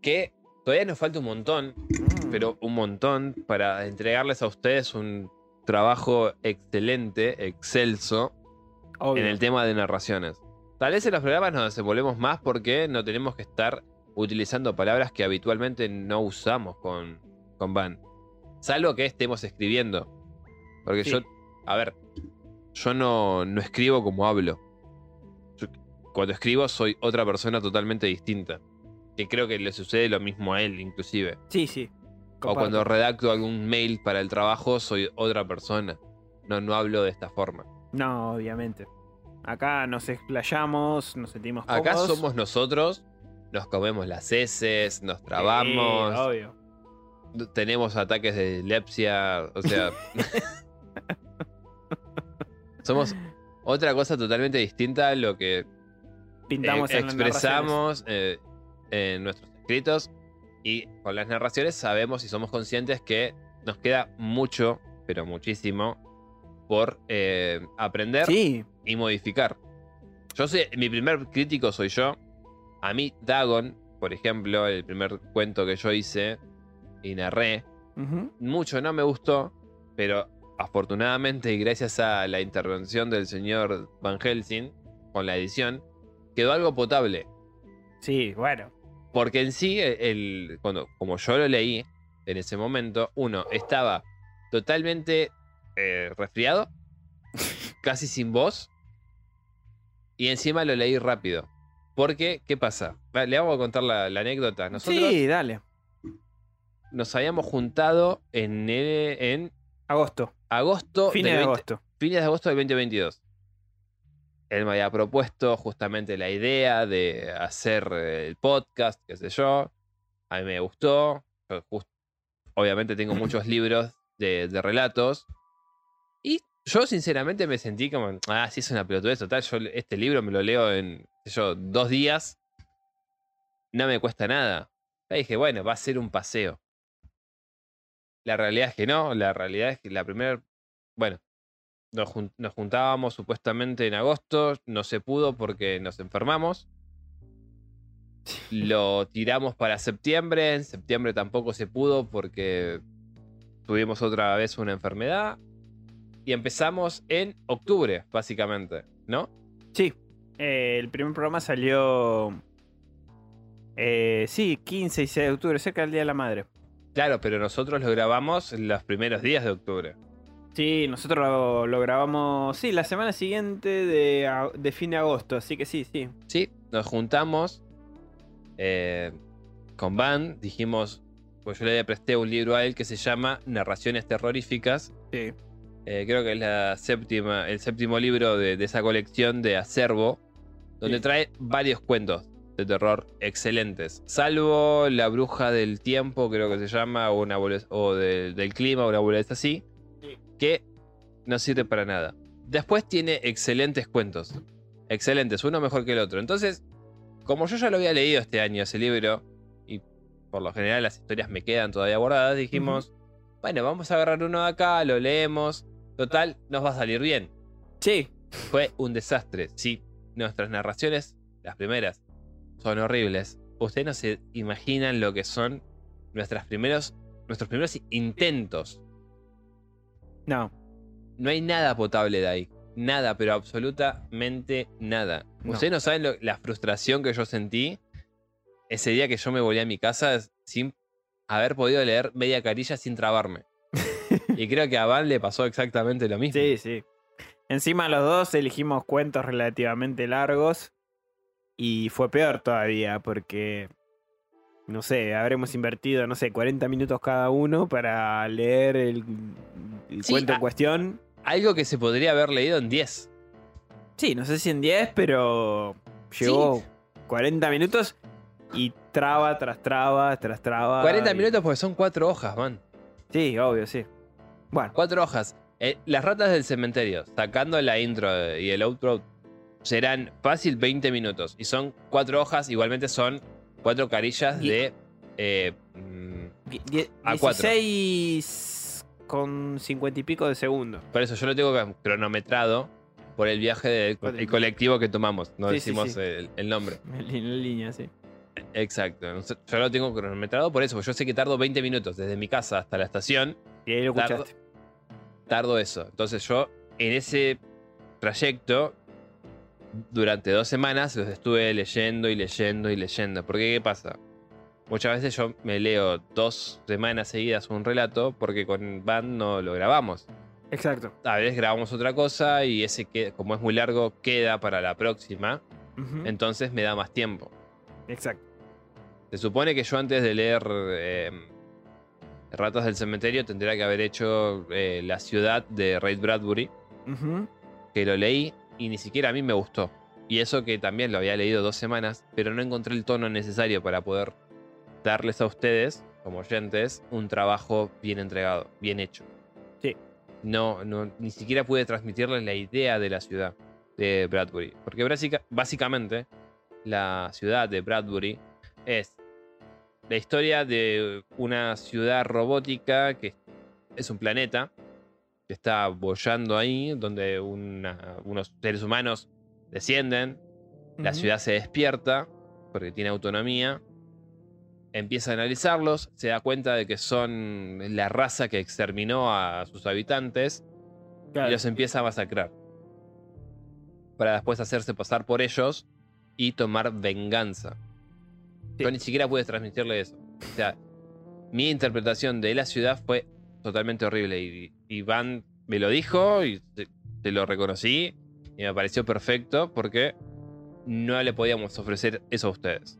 que todavía nos falta un montón, Mm. pero un montón para entregarles a ustedes un trabajo excelente, excelso, Obvio. en el tema de narraciones. Tal vez en los programas nos desenvolvemos más porque no tenemos que estar utilizando palabras que habitualmente no usamos con, con Van. Salvo que estemos escribiendo. Porque Sí. yo, a ver, yo no, no escribo como hablo. Yo, cuando escribo soy otra persona totalmente distinta. Que creo que le sucede lo mismo a él, inclusive. Sí, sí. O cuando redacto algún mail para el trabajo, soy otra persona. No, no hablo de esta forma. No, obviamente. Acá nos explayamos, nos sentimos Acá cómodos. somos nosotros, nos comemos las heces, nos trabamos, Sí, obvio. tenemos ataques de epilepsia, o sea, somos otra cosa totalmente distinta a lo que eh, Pintamos en las expresamos eh, en nuestros escritos y con las narraciones sabemos y somos conscientes que nos queda mucho, pero muchísimo, por eh, aprender. Sí, y modificar. Yo sé, mi primer crítico soy yo. A mí, Dagon por ejemplo, el primer cuento que yo hice y narré, mucho no me gustó, pero afortunadamente y gracias a la intervención del señor Van Helsing con la edición, quedó algo potable. Sí, bueno. Porque en sí, el, cuando, como yo lo leí en ese momento, uno estaba totalmente eh, resfriado, casi sin voz, y encima lo leí rápido. Porque, ¿qué pasa? Le vamos a contar la, anécdota. Nosotros sí, dale. Nos habíamos juntado en, en agosto. Agosto. Fines de agosto. Fines de agosto del 2022 él me había propuesto justamente la idea de hacer el podcast, qué sé yo. A mí me gustó. obviamente tengo muchos libros de, relatos. Y yo sinceramente me sentí como, ah, sí es una pelotudez total. Yo este libro me lo leo en, yo, dos días. No me cuesta nada. Y dije, bueno, va a ser un paseo. La realidad es que no. La realidad es que la primera, bueno, nos, juntábamos supuestamente en agosto, no se pudo porque nos enfermamos. Lo tiramos para septiembre, en septiembre tampoco se pudo porque tuvimos otra vez una enfermedad. Y empezamos en octubre, básicamente, ¿no? Sí, eh, el primer programa salió... Eh, sí, 15 y 16 de octubre, cerca del Día de la Madre. Claro, pero nosotros lo grabamos los primeros días de octubre. Sí, nosotros lo, grabamos, sí, la semana siguiente de, fin de agosto, así que sí, sí. Sí, nos juntamos eh, con Van, dijimos, pues yo le presté un libro a él que se llama Narraciones Terroríficas. Sí. Eh, creo que es la séptima, el séptimo libro de, esa colección de Acervo, donde trae varios cuentos de terror excelentes. Salvo La Bruja del Tiempo, creo que se llama, o, una o del clima, o una boleta así que no sirve para nada. Después tiene excelentes cuentos. Excelentes, uno mejor que el otro. Entonces, como yo ya lo había leído este año, ese libro, y por lo general las historias me quedan todavía guardadas, dijimos, bueno, vamos a agarrar uno de acá, lo leemos. Total, nos va a salir bien. Sí. Fue un desastre. Sí, nuestras narraciones, las primeras, son horribles. Ustedes no se imaginan lo que son nuestras primeros, nuestros primeros intentos no. No hay nada potable de ahí. Nada, pero absolutamente nada. Ustedes no saben la frustración que yo sentí ese día que yo me volví a mi casa sin haber podido leer media carilla sin trabarme. y creo que a Van le pasó exactamente lo mismo. Sí, sí. Encima los dos elegimos cuentos relativamente largos y fue peor todavía porque, no sé, habremos invertido, no sé, 40 minutos cada uno para leer el el cuento en cuestión. Algo que se podría haber leído en 10. Sí, no sé si en 10, pero llegó 40 minutos y traba tras traba tras traba. 40 minutos porque son cuatro hojas, man. Sí, obvio, sí. Bueno. Cuatro hojas. Eh, las ratas del cementerio, sacando la intro y el outro, serán fácil 20 minutos. Y son cuatro hojas, igualmente son cuatro carillas de... Eh, a 16 con cincuenta y pico de segundos. Por eso yo lo tengo cronometrado por el viaje del colectivo que tomamos. No decimos El, nombre. En línea, sí. Exacto. Yo lo tengo cronometrado por eso, porque yo sé que tardo 20 minutos desde mi casa hasta la estación. Y ahí lo escuchaste. Tardo, eso. Entonces yo, en ese trayecto, durante dos semanas, los estuve leyendo y leyendo y leyendo. Porque, ¿qué pasa? Muchas veces yo me leo dos semanas seguidas un relato porque con Van no lo grabamos. Exacto. A veces grabamos otra cosa y ese que, como es muy largo, queda para la próxima. Entonces me da más tiempo. Exacto. Se supone que yo antes de leer eh, Ratas del Cementerio tendría que haber hecho eh, La ciudad de Ray Bradbury. Que lo leí y ni siquiera a mí me gustó. Y eso que también lo había leído dos semanas, pero no encontré el tono necesario para poder darles a ustedes, como oyentes, un trabajo bien entregado, bien hecho. Sí. No, no, ni siquiera pude transmitirles la idea de la ciudad de Bradbury. Porque básicamente la ciudad de Bradbury es la historia de una ciudad robótica que es un planeta que está bollando ahí, donde unos seres humanos descienden, la ciudad se despierta porque tiene autonomía empieza a analizarlos, se da cuenta de que son la raza que exterminó a sus habitantes y los empieza a masacrar. Para después hacerse pasar por ellos y tomar venganza. Sí. Yo ni siquiera pude transmitirle eso. O sea, mi interpretación de la ciudad fue totalmente horrible. Y Iván me lo dijo y te, te lo reconocí. Y me pareció perfecto porque no le podíamos ofrecer eso a ustedes.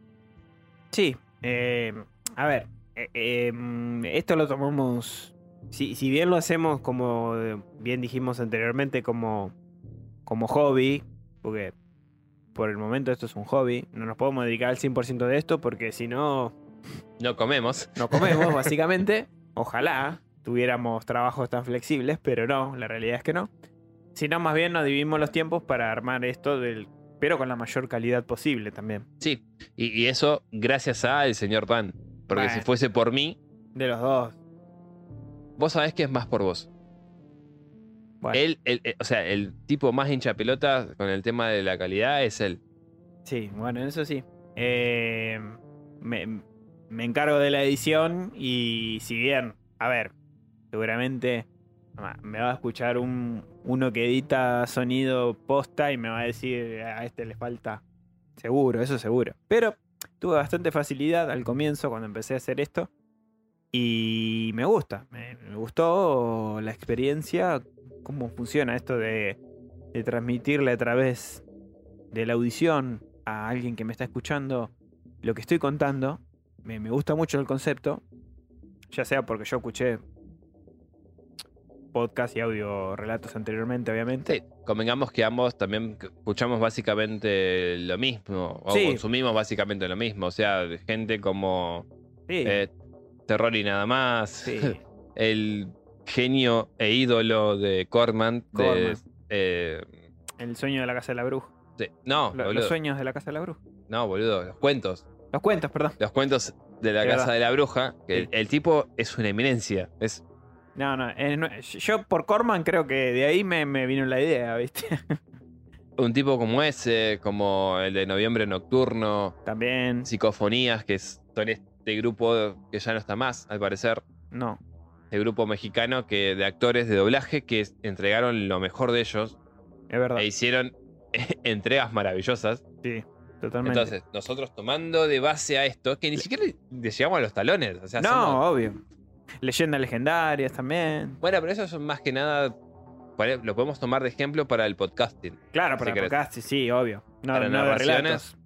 Sí, eh, a ver, eh, eh, mm, esto lo tomamos, si, si bien lo hacemos como eh, bien dijimos anteriormente, como, como hobby, porque por el momento esto es un hobby, no nos podemos dedicar al 100% de esto porque si no, No comemos. no comemos básicamente. Ojalá tuviéramos trabajos tan flexibles, pero no, la realidad es que no. Sino más bien nos dividimos los tiempos para armar esto del... Pero con la mayor calidad posible también. Sí. Y, y eso gracias al señor Pan. Porque si fuese por mí, De los dos. vos sabés que es más por vos. Bueno. Él, él- eh, o sea, el tipo más hincha pelota con el tema de la calidad es él. Sí, bueno, eso sí. Eh, me, me encargo de la edición y si bien, a ver, seguramente me va a escuchar un, uno que edita sonido posta y me va a decir a este le falta. Seguro, eso seguro. Pero tuve bastante facilidad al comienzo cuando empecé a hacer esto. Y me gusta, me, me gustó la experiencia, cómo funciona esto de, de transmitirle a través de la audición a alguien que me está escuchando lo que estoy contando. Me, me gusta mucho el concepto, ya sea porque yo escuché podcast y audio relatos anteriormente, obviamente. Sí, convengamos que ambos también escuchamos básicamente lo mismo, o Sí. consumimos básicamente lo mismo. O sea, gente como Sí, eh, Terror y nada más, sí. el genio e ídolo de Corman. de, eh, El sueño de la casa de la bruja. no, Lo- boludo, los sueños de la casa de la bruja. no, boludo, los cuentos. Los cuentos, perdón. Los cuentos de la casa verdad. de la bruja. Que Sí. el, el tipo es una eminencia. Es No, no, eh, no, Yo por Corman creo que de ahí me, me vino la idea, ¿viste? un tipo como ese, como el de Noviembre Nocturno, También. Psicofonías, que es- son este grupo que ya no está más, al parecer. No. Este grupo mexicano que, de actores de doblaje que entregaron lo mejor de ellos Es verdad. e hicieron entregas maravillosas. Sí, totalmente. Entonces, nosotros tomando de base a esto, que ni siquiera le llegamos a los talones. O sea, no, somos- obvio. Leyendas legendarias también. Bueno, pero eso son más que nada. Lo podemos tomar de ejemplo para el podcasting. Claro, para Si querés. podcast, sí, obvio. No, Para no de narraciones. relatos.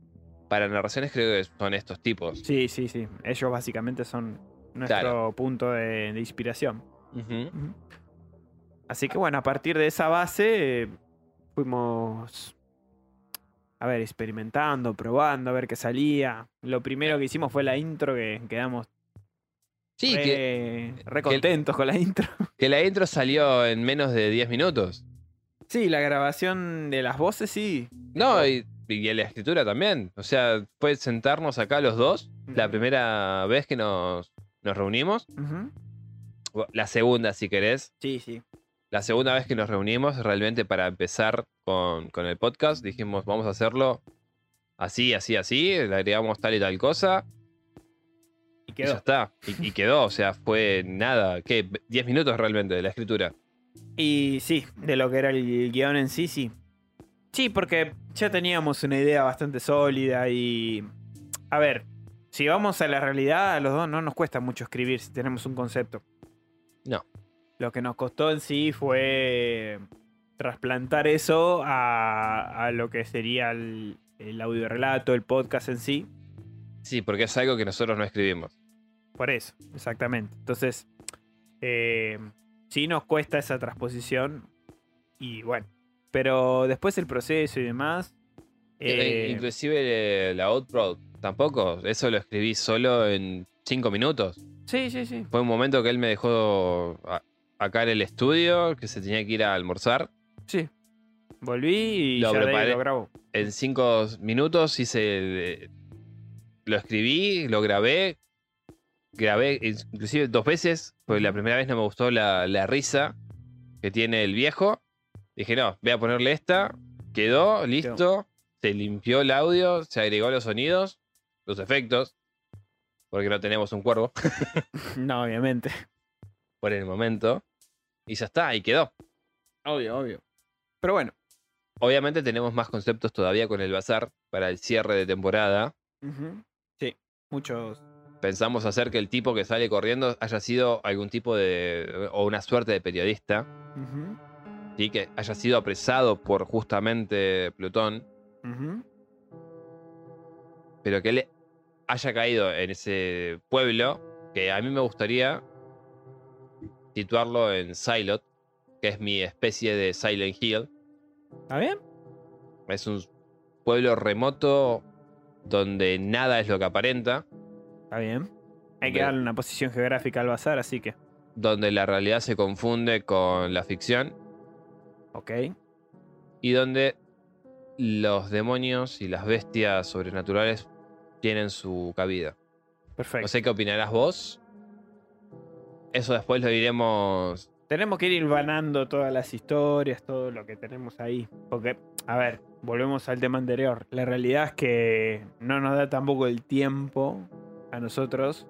Para narraciones creo que son estos tipos. Sí, sí, sí. Ellos básicamente son nuestro Claro. punto de, de inspiración. Así que bueno, a partir de esa base eh, fuimos, a ver, experimentando, probando, a ver qué salía. Lo primero que hicimos fue la intro, que quedamos Sí, re, que, re que- contentos con la intro. que la intro salió en menos de 10 minutos. Sí, la grabación de las voces, sí. No, y, y la escritura también. O sea, fue sentarnos acá los dos. La primera vez que nos, nos reunimos. La segunda, si querés. Sí, sí. La segunda vez que nos reunimos, realmente para empezar con, con el podcast, dijimos, vamos a hacerlo así, así, así. Le agregamos tal y tal cosa. Y Y ya quedó. está. Y, y quedó. O sea, fue nada. ¿Qué? 10 minutos realmente de la escritura. Y sí, de lo que era el guion en sí, sí. Sí, porque ya teníamos una idea bastante sólida y... A ver, si vamos a la realidad, a los dos no nos cuesta mucho escribir si tenemos un concepto. No. Lo que nos costó en sí fue trasplantar eso a, a lo que sería el, el audio relato, el podcast en sí. Sí, porque es algo que nosotros no escribimos. Por eso, exactamente. Entonces, eh, sí nos cuesta esa transposición. Y bueno, pero después el proceso y demás. Eh, eh, Inclusive la Outbroad tampoco. Eso lo escribí solo en 5 minutos. sí, sí, sí. Fue un momento que él me dejó a- acá en el estudio, que se tenía que ir a almorzar. Sí. Volví y Lo ya de ahí preparé. lo grabo. En 5 minutos hice. eh, Lo escribí, lo grabé. Grabé inclusive dos veces, porque la primera vez no me gustó la, la risa que tiene el viejo. Dije, no, voy a ponerle esta. Quedó, listo. Se limpió el audio, se agregó los sonidos, los efectos. porque no tenemos un cuervo No, obviamente. por el momento. Y ya está, ahí quedó. Obvio, obvio. Pero bueno. Obviamente tenemos más conceptos todavía con el bazar para el cierre de temporada. Sí, muchos. Pensamos hacer que el tipo que sale corriendo haya sido algún tipo de. o una suerte de periodista. Ujú, ¿sí? Que haya sido apresado por justamente Plutón. Pero que él haya caído en ese pueblo. Que a mí me gustaría situarlo en Silot. Que es mi especie de Silent Hill. ¿Está bien? Es un pueblo remoto donde nada es lo que aparenta, Está bien. Hay que darle una posición geográfica al bazar, así que. donde la realidad se confunde con la ficción Ok. y donde los demonios y las bestias sobrenaturales tienen su cabida. Perfecto. No sé qué opinarás vos. Eso después lo diremos. Tenemos que ir hilvanando todas las historias, todo lo que tenemos ahí. Porque, a ver, volvemos al tema anterior. La realidad es que no nos da tampoco el tiempo a nosotros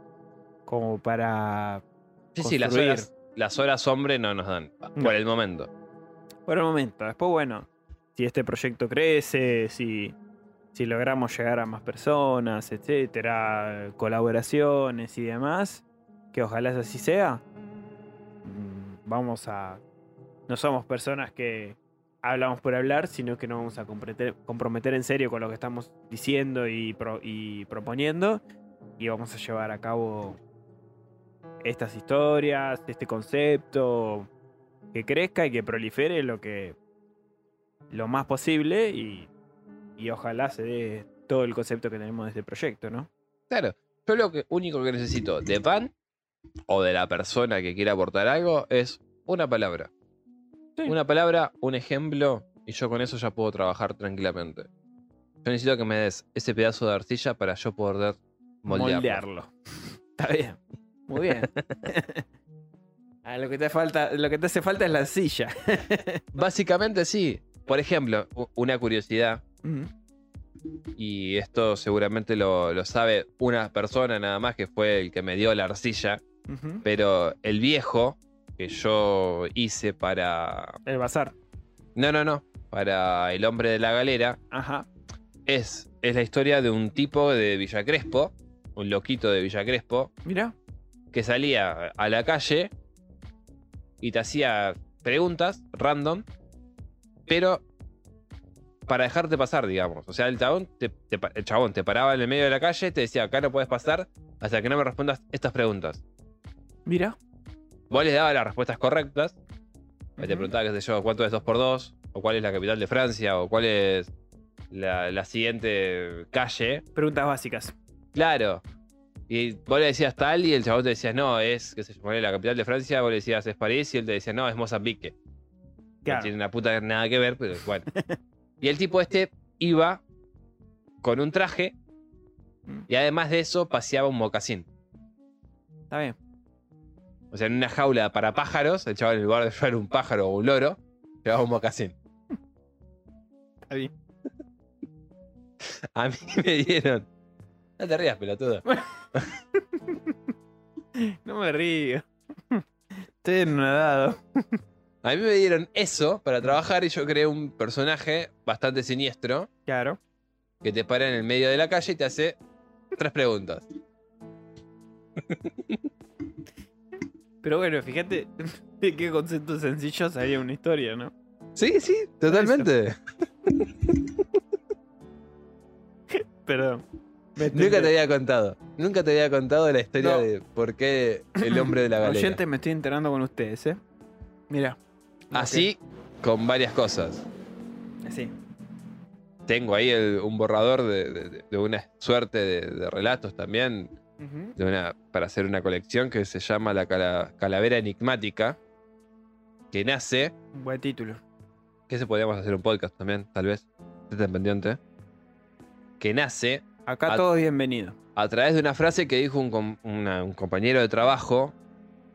como para. Sí, sí, las horas, las horas hombre no nos dan. No. Por el momento. Por el momento. Después, bueno, si este proyecto crece, si, si logramos llegar a más personas, etcétera, colaboraciones y demás, que ojalá así sea. mm, Vamos a. No somos personas que hablamos por hablar, sino que nos vamos a comprometer, en serio con lo que estamos diciendo y, pro- y proponiendo. Y vamos a llevar a cabo estas historias, este concepto, que crezca y que prolifere lo que lo más posible y, y ojalá se dé todo el concepto que tenemos de este proyecto, ¿no? Claro, yo lo que, único que necesito de Van o de la persona que quiera aportar algo es una palabra. Sí. Una palabra, un ejemplo, y yo con eso ya puedo trabajar tranquilamente. Yo necesito que me des ese pedazo de arcilla para yo poder moldearlo. Moldearlo. Está bien. Muy bien. Ah, lo que te falta, lo que te hace falta es la silla. Básicamente sí. Por ejemplo, una curiosidad, Y esto seguramente lo, lo sabe una persona nada más que fue el que me dio la arcilla, pero el viejo que yo hice para... El bazar. No, no, no. Para el hombre de la galera, Ajá. es, es la historia de un tipo de Villa Crespo, un loquito de Villa Crespo, Mira. que salía a la calle y te hacía preguntas random, pero para dejarte pasar, digamos. O sea, el chabón te, el chabón te paraba en el medio de la calle, te decía, acá no puedes pasar hasta que no me respondas estas preguntas. Mira. Vos les dabas las respuestas correctas, te preguntaba, qué sé yo, cuánto es 2x2, o cuál es la capital de Francia, o cuál es la, la siguiente calle. Preguntas básicas. Claro. Y vos le decías tal y el chabón te decía, no, es, qué sé yo, la capital de Francia, vos le decías, es París, y él te decía, no, es Mozambique. No Claro. tiene una puta nada que ver, pero bueno. y el tipo este iba con un traje Mm. y además de eso paseaba un mocasín. Está bien. O sea, en una jaula para pájaros, el chaval en lugar de llevar un pájaro o un loro, llevaba un mocasín. Está bien. A mí me dieron... No te rías, pelotudo. No me río. Estoy enredado. A mí me dieron eso para trabajar y yo creé un personaje bastante siniestro Claro. que te para en el medio de la calle y te hace tres preguntas. Pero bueno, fíjate de qué concepto sencillo salía una historia, ¿no? Sí, sí, totalmente. Perdón. Nunca te había contado. Nunca te había contado la historia No. de por qué el hombre de la galera. Oyentes, me estoy enterando con ustedes, ¿eh? Mira. Así con varias cosas. Así. Tengo ahí el- un borrador de, de- de una suerte de, de relatos también Ujú. de una, para hacer una colección que se llama La Cala- Calavera Enigmática, que nace, Un buen título. que se podríamos hacer un podcast también, tal vez, estén pendiente, que nace Acá Ah. todos bienvenidos. a través de una frase que dijo un, una- un compañero de trabajo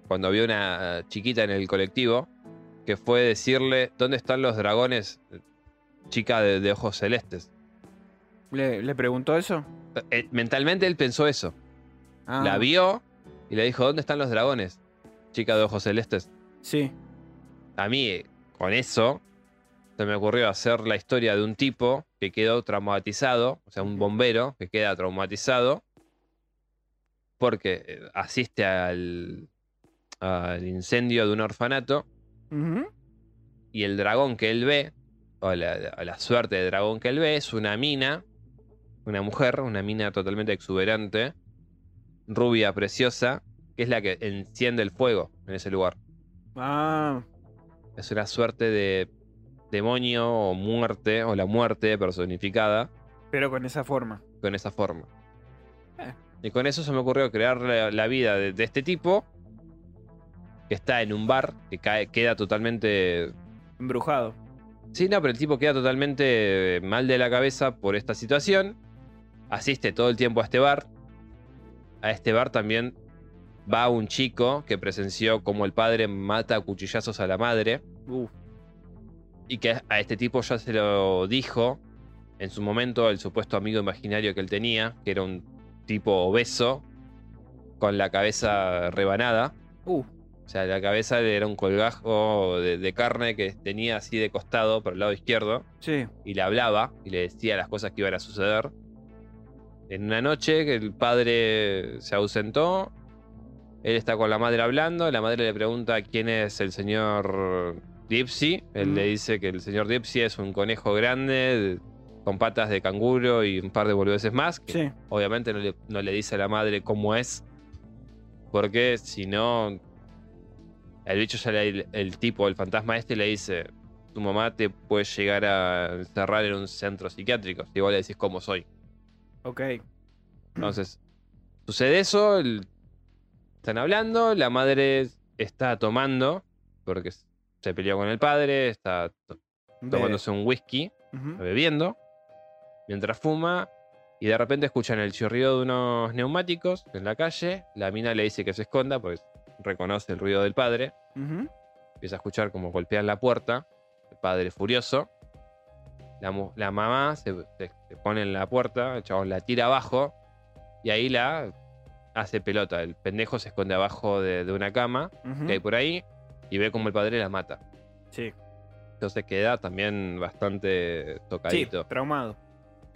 cuando vio una chiquita en el colectivo, que fue decirle, ¿dónde están los dragones, chica de, de ojos celestes? ¿Le, le preguntó eso? Eh, mentalmente él pensó eso. Ah, La vio y le dijo, ¿dónde están los dragones? Chica de ojos celestes. Sí. A mí, con eso, se me ocurrió hacer la historia de un tipo que quedó traumatizado, o sea, un bombero que queda traumatizado porque eh, asiste al, al incendio de un orfanato Y el dragón que él ve, o la, o la suerte de dragón que él ve, es una mina, una mujer, una mina totalmente exuberante, rubia, preciosa, que es la que enciende el fuego en ese lugar. Ah, Es una suerte de demonio o muerte, o la muerte personificada, pero con esa forma. con esa forma. Eh. Y con eso se me ocurrió crear la, la vida de, de este tipo, que está en un bar, que cae, queda totalmente Embrujado. Sí, no, pero el tipo queda totalmente mal de la cabeza por esta situación. Asiste todo el tiempo a este bar. A este bar también va un chico que presenció como el padre mata a cuchillazos a la madre. Uf. Y que a este tipo ya se lo dijo en su momento el supuesto amigo imaginario que él tenía, que era un tipo obeso, con la cabeza rebanada. Uh. O sea, la cabeza era un colgajo de, de carne que tenía así de costado por el lado izquierdo. Sí. y le hablaba y le decía las cosas que iban a suceder. En una noche que el padre se ausentó, él está con la madre hablando, la madre le pregunta quién es el señor Dipsy, él Mm. le dice que el señor Dipsy es un conejo grande de- con patas de canguro y un par de boludeces más, que Sí. obviamente no le, no le dice a la madre cómo es, porque si no, el bicho ya le, el tipo, el fantasma este le dice, tu mamá te puede llegar a encerrar en un centro psiquiátrico, si vos le decís cómo soy. Ok. Entonces, sucede eso, el- están hablando, la madre está tomando, porque se peleó con el padre, está to- tomándose un whisky, bebiendo, mientras fuma, y de repente escuchan el chirrido de unos neumáticos en la calle, la mina le dice que se esconda, pues reconoce el ruido del padre, empieza a escuchar como golpean la puerta, el padre furioso, la, mamá se, se- se pone en la puerta, el chabón la tira abajo, y ahí la hace pelota, el pendejo se esconde abajo de, de una cama Ujú. que hay por ahí, y ve como el padre la mata. Sí. Entonces queda también bastante Sí, tocadito. traumado.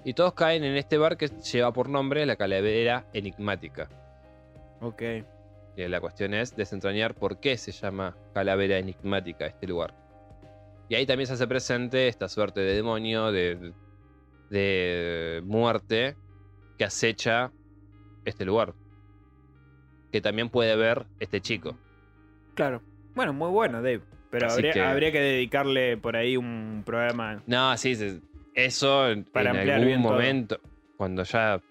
Y todos caen en este bar que lleva por nombre la calavera enigmática. Ok. La cuestión es desentrañar por qué se llama calavera enigmática este lugar. Y ahí también se hace presente esta suerte de demonio, de, de muerte que acecha este lugar. Que también puede ver este chico. Claro. Bueno, muy bueno, Dave. Pero habría que- habría que dedicarle por ahí un programa. No, sí, se- eso en, Para en ampliar algún todo. momento, cuando ya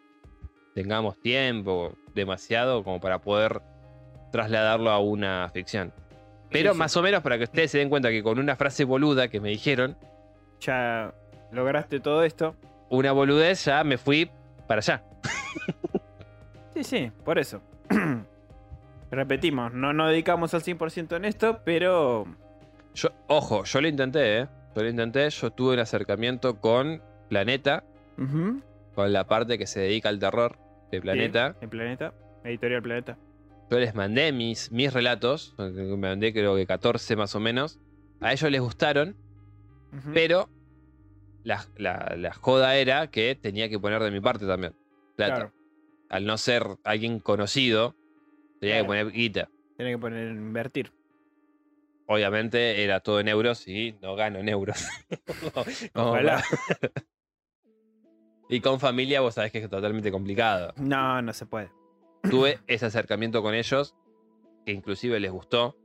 tengamos tiempo, demasiado, como para poder trasladarlo a una ficción. Pero Sí, sí. más o menos para que ustedes se den cuenta que con una frase boluda que me dijeron, Ya lograste todo esto. una boludez, ya me fui para allá. Sí, sí, por eso. Repetimos, no nos dedicamos al 100% en esto, pero Yo, ojo, yo lo intenté, ¿eh? Yo lo intenté, yo tuve un acercamiento con Planeta, con la parte que se dedica al terror de Planeta. Sí, el planeta. Editorial Planeta. Yo les mandé mis, mis relatos, me mandé creo que 14 más o menos. A ellos les gustaron, pero la, la- la joda era que tenía que poner de mi parte también. Plata. Claro, Al no ser alguien conocido, tenía que poner guita. tiene que poner invertir. Obviamente era todo en euros y no gano en euros. Ojalá. y con familia vos sabés que es totalmente complicado. No, no se puede. Tuve ese acercamiento con ellos, que inclusive les gustó.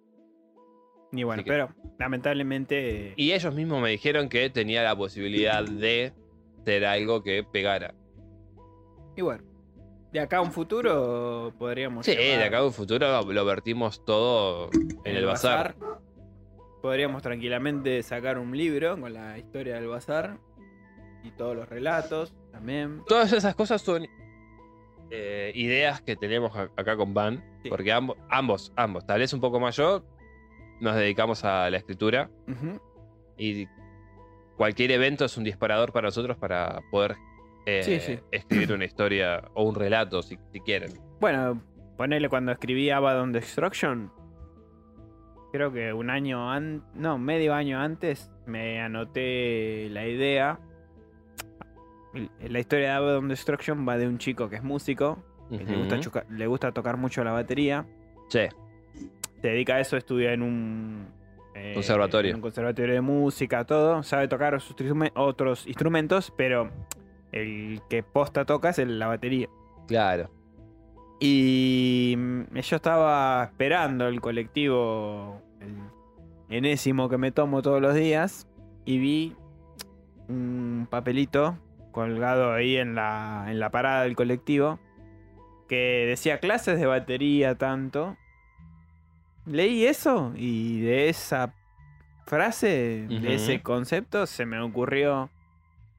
Ni bueno, que- pero lamentablemente. Y ellos mismos me dijeron que tenía la posibilidad de ser algo que pegara. Y bueno, de acá a un futuro podríamos. Sí, llevar de acá a un futuro lo vertimos todo en el bazar. Podríamos tranquilamente sacar un libro con la historia del bazar y todos los relatos también. Todas esas cosas son eh, ideas que tenemos acá con Van. Sí. Porque ambos, ambos, ambos, tal vez un poco más yo, nos dedicamos a la escritura. Y cualquier evento es un disparador para nosotros para poder eh, Sí, sí. escribir una historia o un relato, si, si quieren. Bueno, ponele cuando escribí Abaddon Destruction. Creo que un año antes. No, medio año antes me anoté la idea. La historia de Abaddon Destruction va de un chico que es músico, que le, gusta le tocar mucho la batería. Sí, Se dedica a eso, estudia en un. eh, Conservatorio. en un conservatorio de música, todo. Sabe tocar otros instrumen- otros instrumentos, pero el que posta toca es la batería. claro. Y mm, yo estaba esperando el colectivo, el enésimo que me tomo todos los días, y vi un papelito colgado ahí en la, en la parada del colectivo que decía clases de batería tanto. Leí eso y de esa frase, de ese concepto, se me ocurrió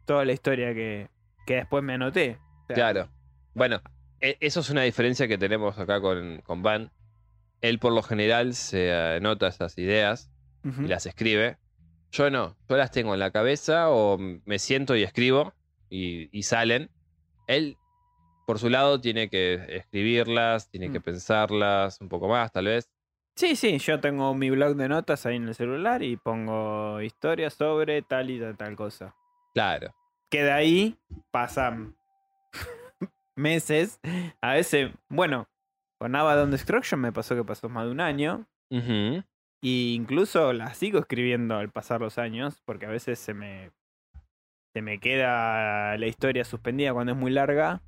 toda la historia que, que después me anoté. O sea, Claro. Bueno, e- eso es una diferencia que tenemos acá con, con Van. Él por lo general se anota esas ideas y las escribe. Yo no, yo las tengo en la cabeza o me siento y escribo y, y salen. Él, por su lado, tiene que escribirlas, tiene que Mm. pensarlas un poco más, tal vez. Sí, sí, yo tengo mi blog de notas ahí en el celular y pongo historias sobre tal y tal, cosa. Claro. Que de ahí pasan meses. A veces, bueno, con Abaddon Destruction me pasó que pasó más de un año. Y incluso la sigo escribiendo al pasar los años, porque a veces se me, se me queda la historia suspendida cuando es muy larga.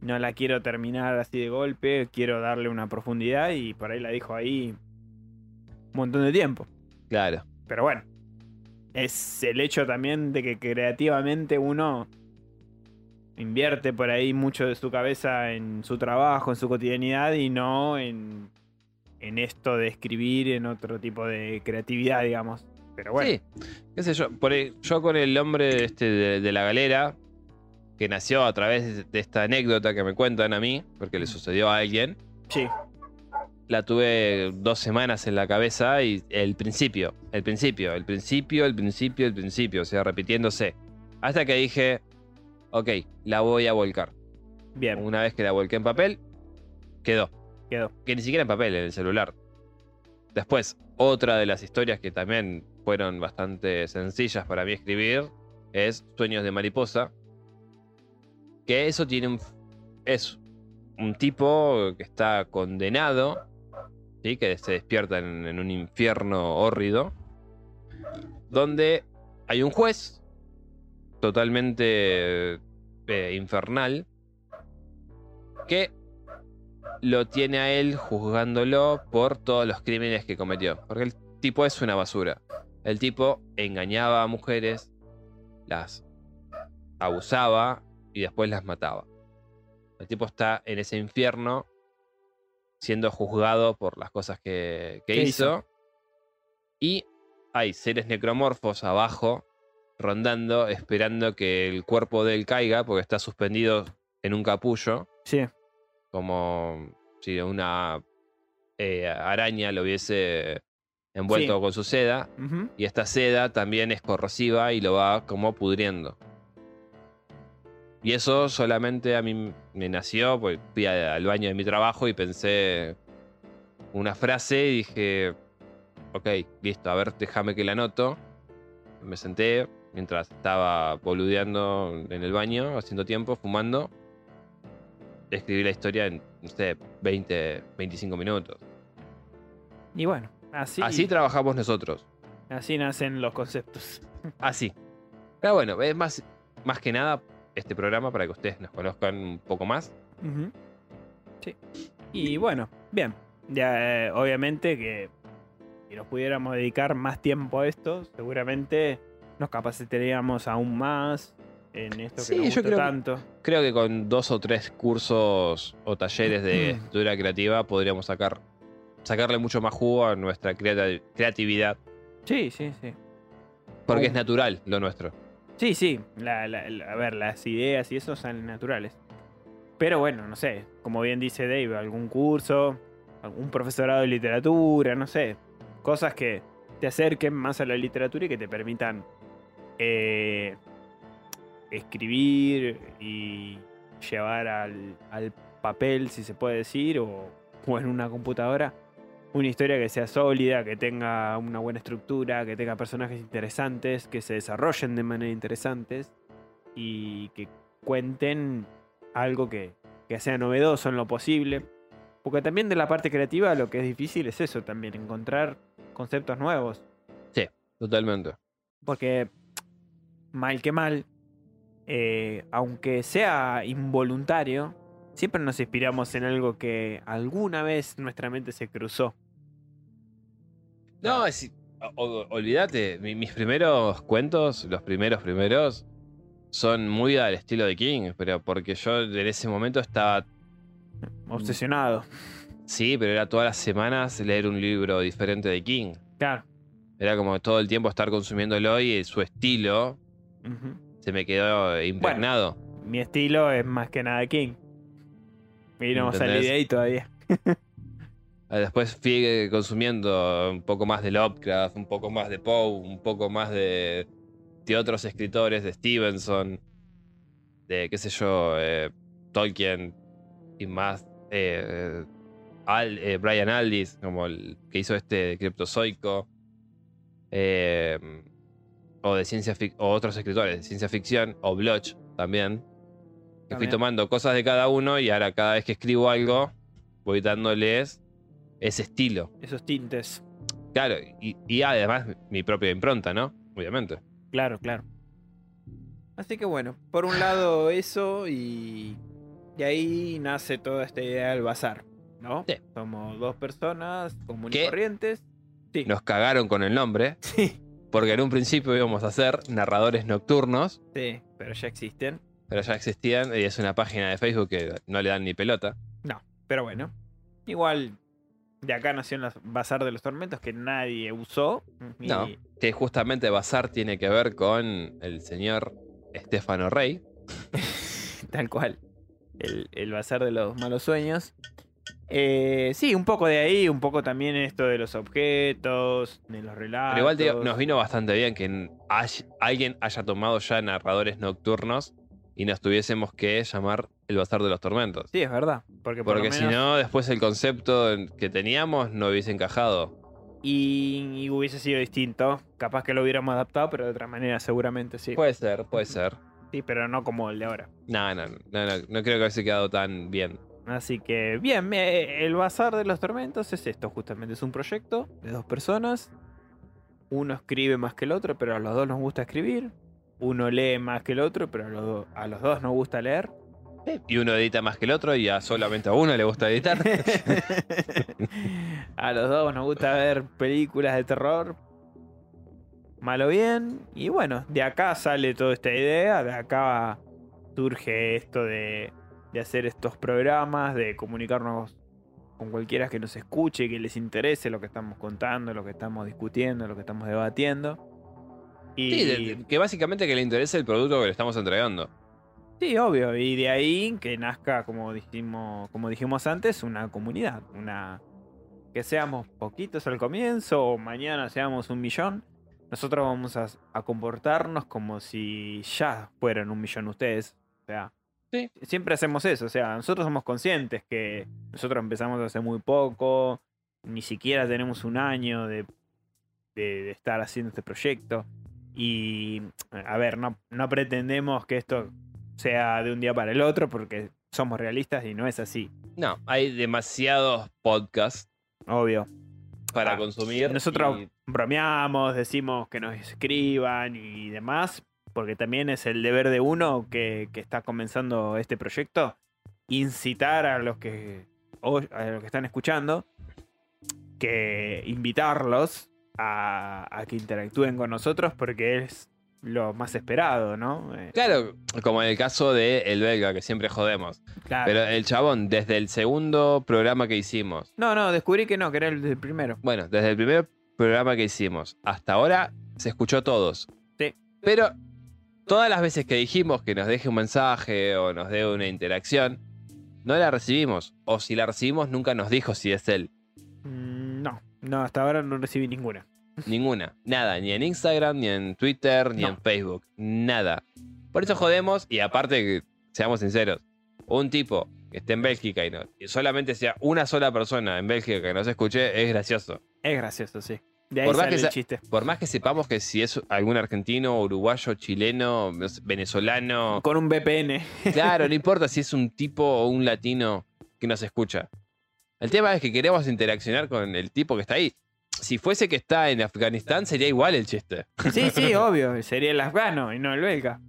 No la quiero terminar así de golpe, quiero darle una profundidad y por ahí la dejo ahí un montón de tiempo. Claro. Pero bueno, es el hecho también de que creativamente uno invierte por ahí mucho de su cabeza en su trabajo, en su cotidianidad y no en, en esto de escribir, en otro tipo de creatividad, digamos. Pero bueno, Sí, qué sé yo. Por yo con el hombre este de, de la galera, que nació a través de esta anécdota que me cuentan a mí, porque le sucedió a alguien, sí, la tuve dos semanas en la cabeza y el principio, el principio, el principio, el principio, el principio, o sea, repitiéndose. Hasta que dije, ok, la voy a volcar. bien, Una vez que la volqué en papel, quedó. quedó. Que ni siquiera en papel, en el celular. Después, otra de las historias que también fueron bastante sencillas para mí escribir es Sueños de Mariposa. Que eso tiene un. Es un tipo que está condenado, ¿sí? que se despierta en, un infierno hórrido, donde hay un juez totalmente eh, infernal que lo tiene a él juzgándolo por todos los crímenes que cometió. Porque el tipo es una basura. El tipo engañaba a mujeres, las abusaba y después las mataba. El tipo está en ese infierno siendo juzgado por las cosas que, que ¿Qué hizo. hizo? Y hay seres necromorfos abajo rondando, esperando que el cuerpo de él caiga porque está suspendido en un capullo Sí, como si una eh, araña lo hubiese envuelto Sí. con su seda. Y esta seda también es corrosiva y lo va como pudriendo. Y eso solamente a mí me nació, pues fui al baño de mi trabajo y pensé una frase y dije, ok, listo, a ver, déjame que la anoto. Me senté mientras estaba boludeando en el baño, haciendo tiempo, fumando. Escribí la historia en, no sé, 20, 25 minutos. Y bueno, así, Así trabajamos nosotros. así nacen los conceptos. Así. Pero bueno, es más, más que nada este programa para que ustedes nos conozcan un poco más. Sí. Y bueno, bien. Ya, eh, obviamente que si nos pudiéramos dedicar más tiempo a esto, seguramente nos capacitaríamos aún más en esto Sí, que nos yo creo que- tanto. Creo que con dos o tres cursos o talleres de Mm. escritura creativa podríamos sacar sacarle mucho más jugo a nuestra creati- creatividad. Sí, sí, sí. Porque Oh. es natural lo nuestro. Sí, sí. La- la- la- a ver, las ideas y eso salen naturales. Pero bueno, no sé. Como bien dice Dave, algún curso, algún profesorado de literatura, no sé. Cosas que te acerquen más a la literatura y que te permitan eh, escribir y llevar al, al papel, si se puede decir, o, o en una computadora, una historia que sea sólida, que tenga una buena estructura, que tenga personajes interesantes, que se desarrollen de manera interesantes y que cuenten algo que, que sea novedoso en lo posible. Porque también de la parte creativa lo que es difícil es eso también, encontrar conceptos nuevos. Totalmente. Porque mal que mal, eh, aunque sea involuntario, siempre nos inspiramos en algo que alguna vez nuestra mente se cruzó. No, es, o- olvídate, mi- mis primeros cuentos, los primeros primeros, son muy al estilo de King, pero porque yo en ese momento estaba, Obsesionado. sí, pero era todas las semanas leer un libro diferente de King. Claro. Era como todo el tiempo estar consumiéndolo y su estilo se me quedó impregnado. Mi estilo es más que nada King. Y no salí ¿Entendés? de ahí todavía. Ah, Después fui consumiendo un poco más de Lovecraft, un poco más de Poe, un poco más de, de otros escritores, de Stevenson, de qué sé yo, eh, Tolkien y más. eh, Al- eh, Brian Aldiss, como el que hizo este Criptozoico. eh, o de ciencia o otros escritores de ciencia ficción, o Bloch también. También. tomando cosas de cada uno y ahora cada vez que escribo algo, voy dándoles ese estilo. Esos tintes. Claro, y, y además mi propia impronta, ¿no? Obviamente. Claro, claro. Así que bueno, por un lado eso y de ahí nace toda esta idea del bazar, ¿no? Sí. Somos dos personas comunes y corrientes. Sí. Nos cagaron con el nombre, Sí. porque en un principio íbamos a ser narradores nocturnos, Sí, pero ya existen. Pero ya existían y es una página de Facebook que no le dan ni pelota. No, pero bueno. Igual de acá nació el bazar de los tormentos que nadie usó. y- No. Que justamente Bazar tiene que ver con el señor Estefano Rey. Tal cual. El, el bazar de los malos sueños. Eh, sí, un poco de ahí, un poco también esto de los objetos, de los relatos. Pero igual digo, nos vino bastante bien que hay- alguien haya tomado ya narradores nocturnos y nos tuviésemos que llamar el Bazar de los Tormentos. Sí, es verdad. Porque, por Porque si no, después el concepto que teníamos no hubiese encajado. Y, y hubiese sido distinto. Capaz que lo hubiéramos adaptado, pero de otra manera, seguramente sí. Puede ser, puede ser. Sí, pero no como el de ahora. No, no, no, no, no creo que hubiese quedado tan bien. Así que, bien, el Bazar de los Tormentos es esto, justamente. Es un proyecto de dos personas. Uno escribe más que el otro, pero a los dos nos gusta escribir. Uno lee más que el otro, pero a los, do- a los dos nos gusta leer. Y uno edita más que el otro y a solamente a uno le gusta editar. a los dos nos gusta ver películas de terror. Malo bien. Y bueno, de acá sale toda esta idea. De acá surge esto de, de hacer estos programas, de comunicarnos con cualquiera que nos escuche, que les interese lo que estamos contando, lo que estamos discutiendo, lo que estamos debatiendo. Y Sí, de- que básicamente que le interese el producto que le estamos entregando. Sí, obvio. Y de ahí que nazca, como dijimos, como dijimos antes, una comunidad. Una. Que seamos poquitos al comienzo o mañana seamos un millón. Nosotros vamos a, a comportarnos como si ya fueran un millón ustedes. O sea. Sí. Siempre hacemos eso. O sea, nosotros somos conscientes que nosotros empezamos hace muy poco. Ni siquiera tenemos un año de, de, de estar haciendo este proyecto. Y. A ver, no, no pretendemos que esto sea de un día para el otro, porque somos realistas y no es así. No, hay demasiados podcasts Obvio. para Ah, consumir. nosotros- y- Bromeamos, decimos que nos escriban y demás, porque también es el deber de uno que, que está comenzando este proyecto, incitar a los que, a los que están escuchando, que invitarlos a, a que interactúen con nosotros, porque es lo más esperado, ¿no? Eh, Claro, como en el caso de El Belga, que siempre jodemos. claro. Pero el chabón, desde el segundo programa que hicimos, No, no, descubrí que no, que era el del primero. bueno, desde el primer programa que hicimos hasta ahora, se escuchó todos. Sí. Pero todas las veces que dijimos que nos deje un mensaje o nos dé una interacción, no la recibimos. O si la recibimos, nunca nos dijo si es él. Mm, No, no, hasta ahora no recibí ninguna. Ninguna. Nada. Ni en Instagram, ni en Twitter, ni No. en Facebook. Nada. Por eso jodemos, y aparte, que, seamos sinceros, un tipo que esté en Bélgica y, no, y solamente sea una sola persona en Bélgica que nos escuche, es gracioso. Es gracioso, sí. De ahí Por más que el chiste. Por más que sepamos que si es algún argentino, uruguayo, chileno, venezolano, Con un VPN. claro, no importa si es un tipo o un latino que nos escucha. El tema es que queremos interaccionar con el tipo que está ahí. Si fuese que está en Afganistán, sería igual el chiste. Sí, sí, obvio. Sería el afgano y no el belga.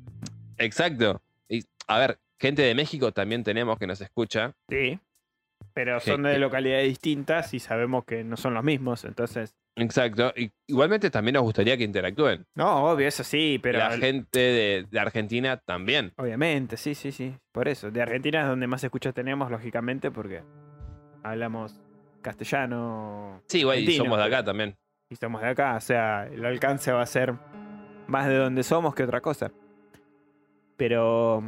Exacto. Y, a ver, gente de México también tenemos que nos escucha. Sí. Pero son de que- localidades distintas y sabemos que no son los mismos. Entonces. Exacto. Y igualmente también nos gustaría que interactúen. No, obvio, eso sí, pero. La gente de, de Argentina también. Obviamente, sí, sí, sí. Por eso. De Argentina es donde más escuchas tenemos, lógicamente, porque hablamos castellano. Sí, igual y somos de acá también. y estamos de acá. O sea, el alcance va a ser más de donde somos que otra cosa. Pero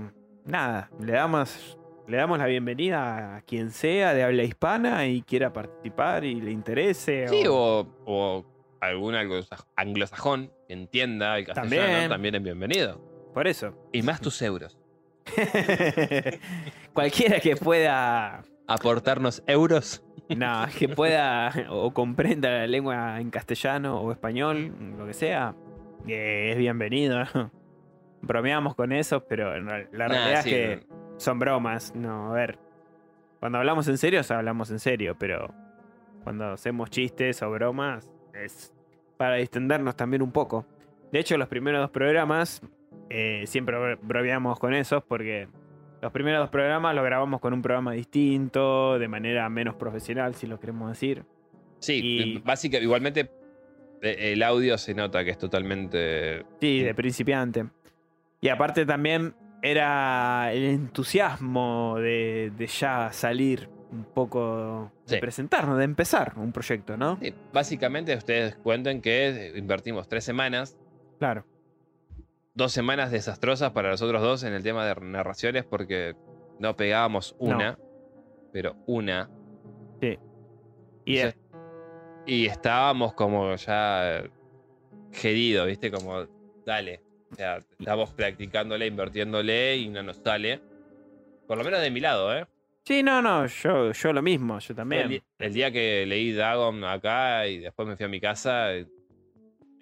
nada, le damos, le damos la bienvenida a quien sea de habla hispana y quiera participar y le interese. Sí, o- o, o algún anglosaj- anglosajón que entienda el castellano También. también, es bienvenido. Por eso. Y más tus euros. Cualquiera que pueda. Aportarnos euros. No, que pueda o comprenda la lengua en castellano o español, lo que sea, eh, es bienvenido. Bromeamos con eso, pero la Nah, realidad sí, es que son bromas. No, a ver. Cuando hablamos en serio, hablamos en serio, pero cuando hacemos chistes o bromas, es para distendernos también un poco. De hecho, los primeros dos programas, eh, siempre bro- bromeamos con esos porque los primeros dos programas los grabamos con un programa distinto, de manera menos profesional, si lo queremos decir. Sí, Y- básicamente, igualmente eh, el audio se nota que es totalmente. Sí, de principiante. Y aparte también era el entusiasmo de, de ya salir un poco, de Sí. presentarnos, de empezar un proyecto, ¿no? Sí, básicamente ustedes cuenten que invertimos tres semanas, Claro. Dos semanas desastrosas para nosotros dos en el tema de narraciones porque no pegábamos No. una, pero una. Y Sí. Y estábamos como ya geridos, ¿viste? Como, dale. O sea, estamos practicándole, invirtiéndole y no nos sale. Por lo menos de mi lado, ¿eh? Sí, no, no, yo, yo lo mismo, yo El, también. di- el día que leí Dagon acá y después me fui a mi casa, eh,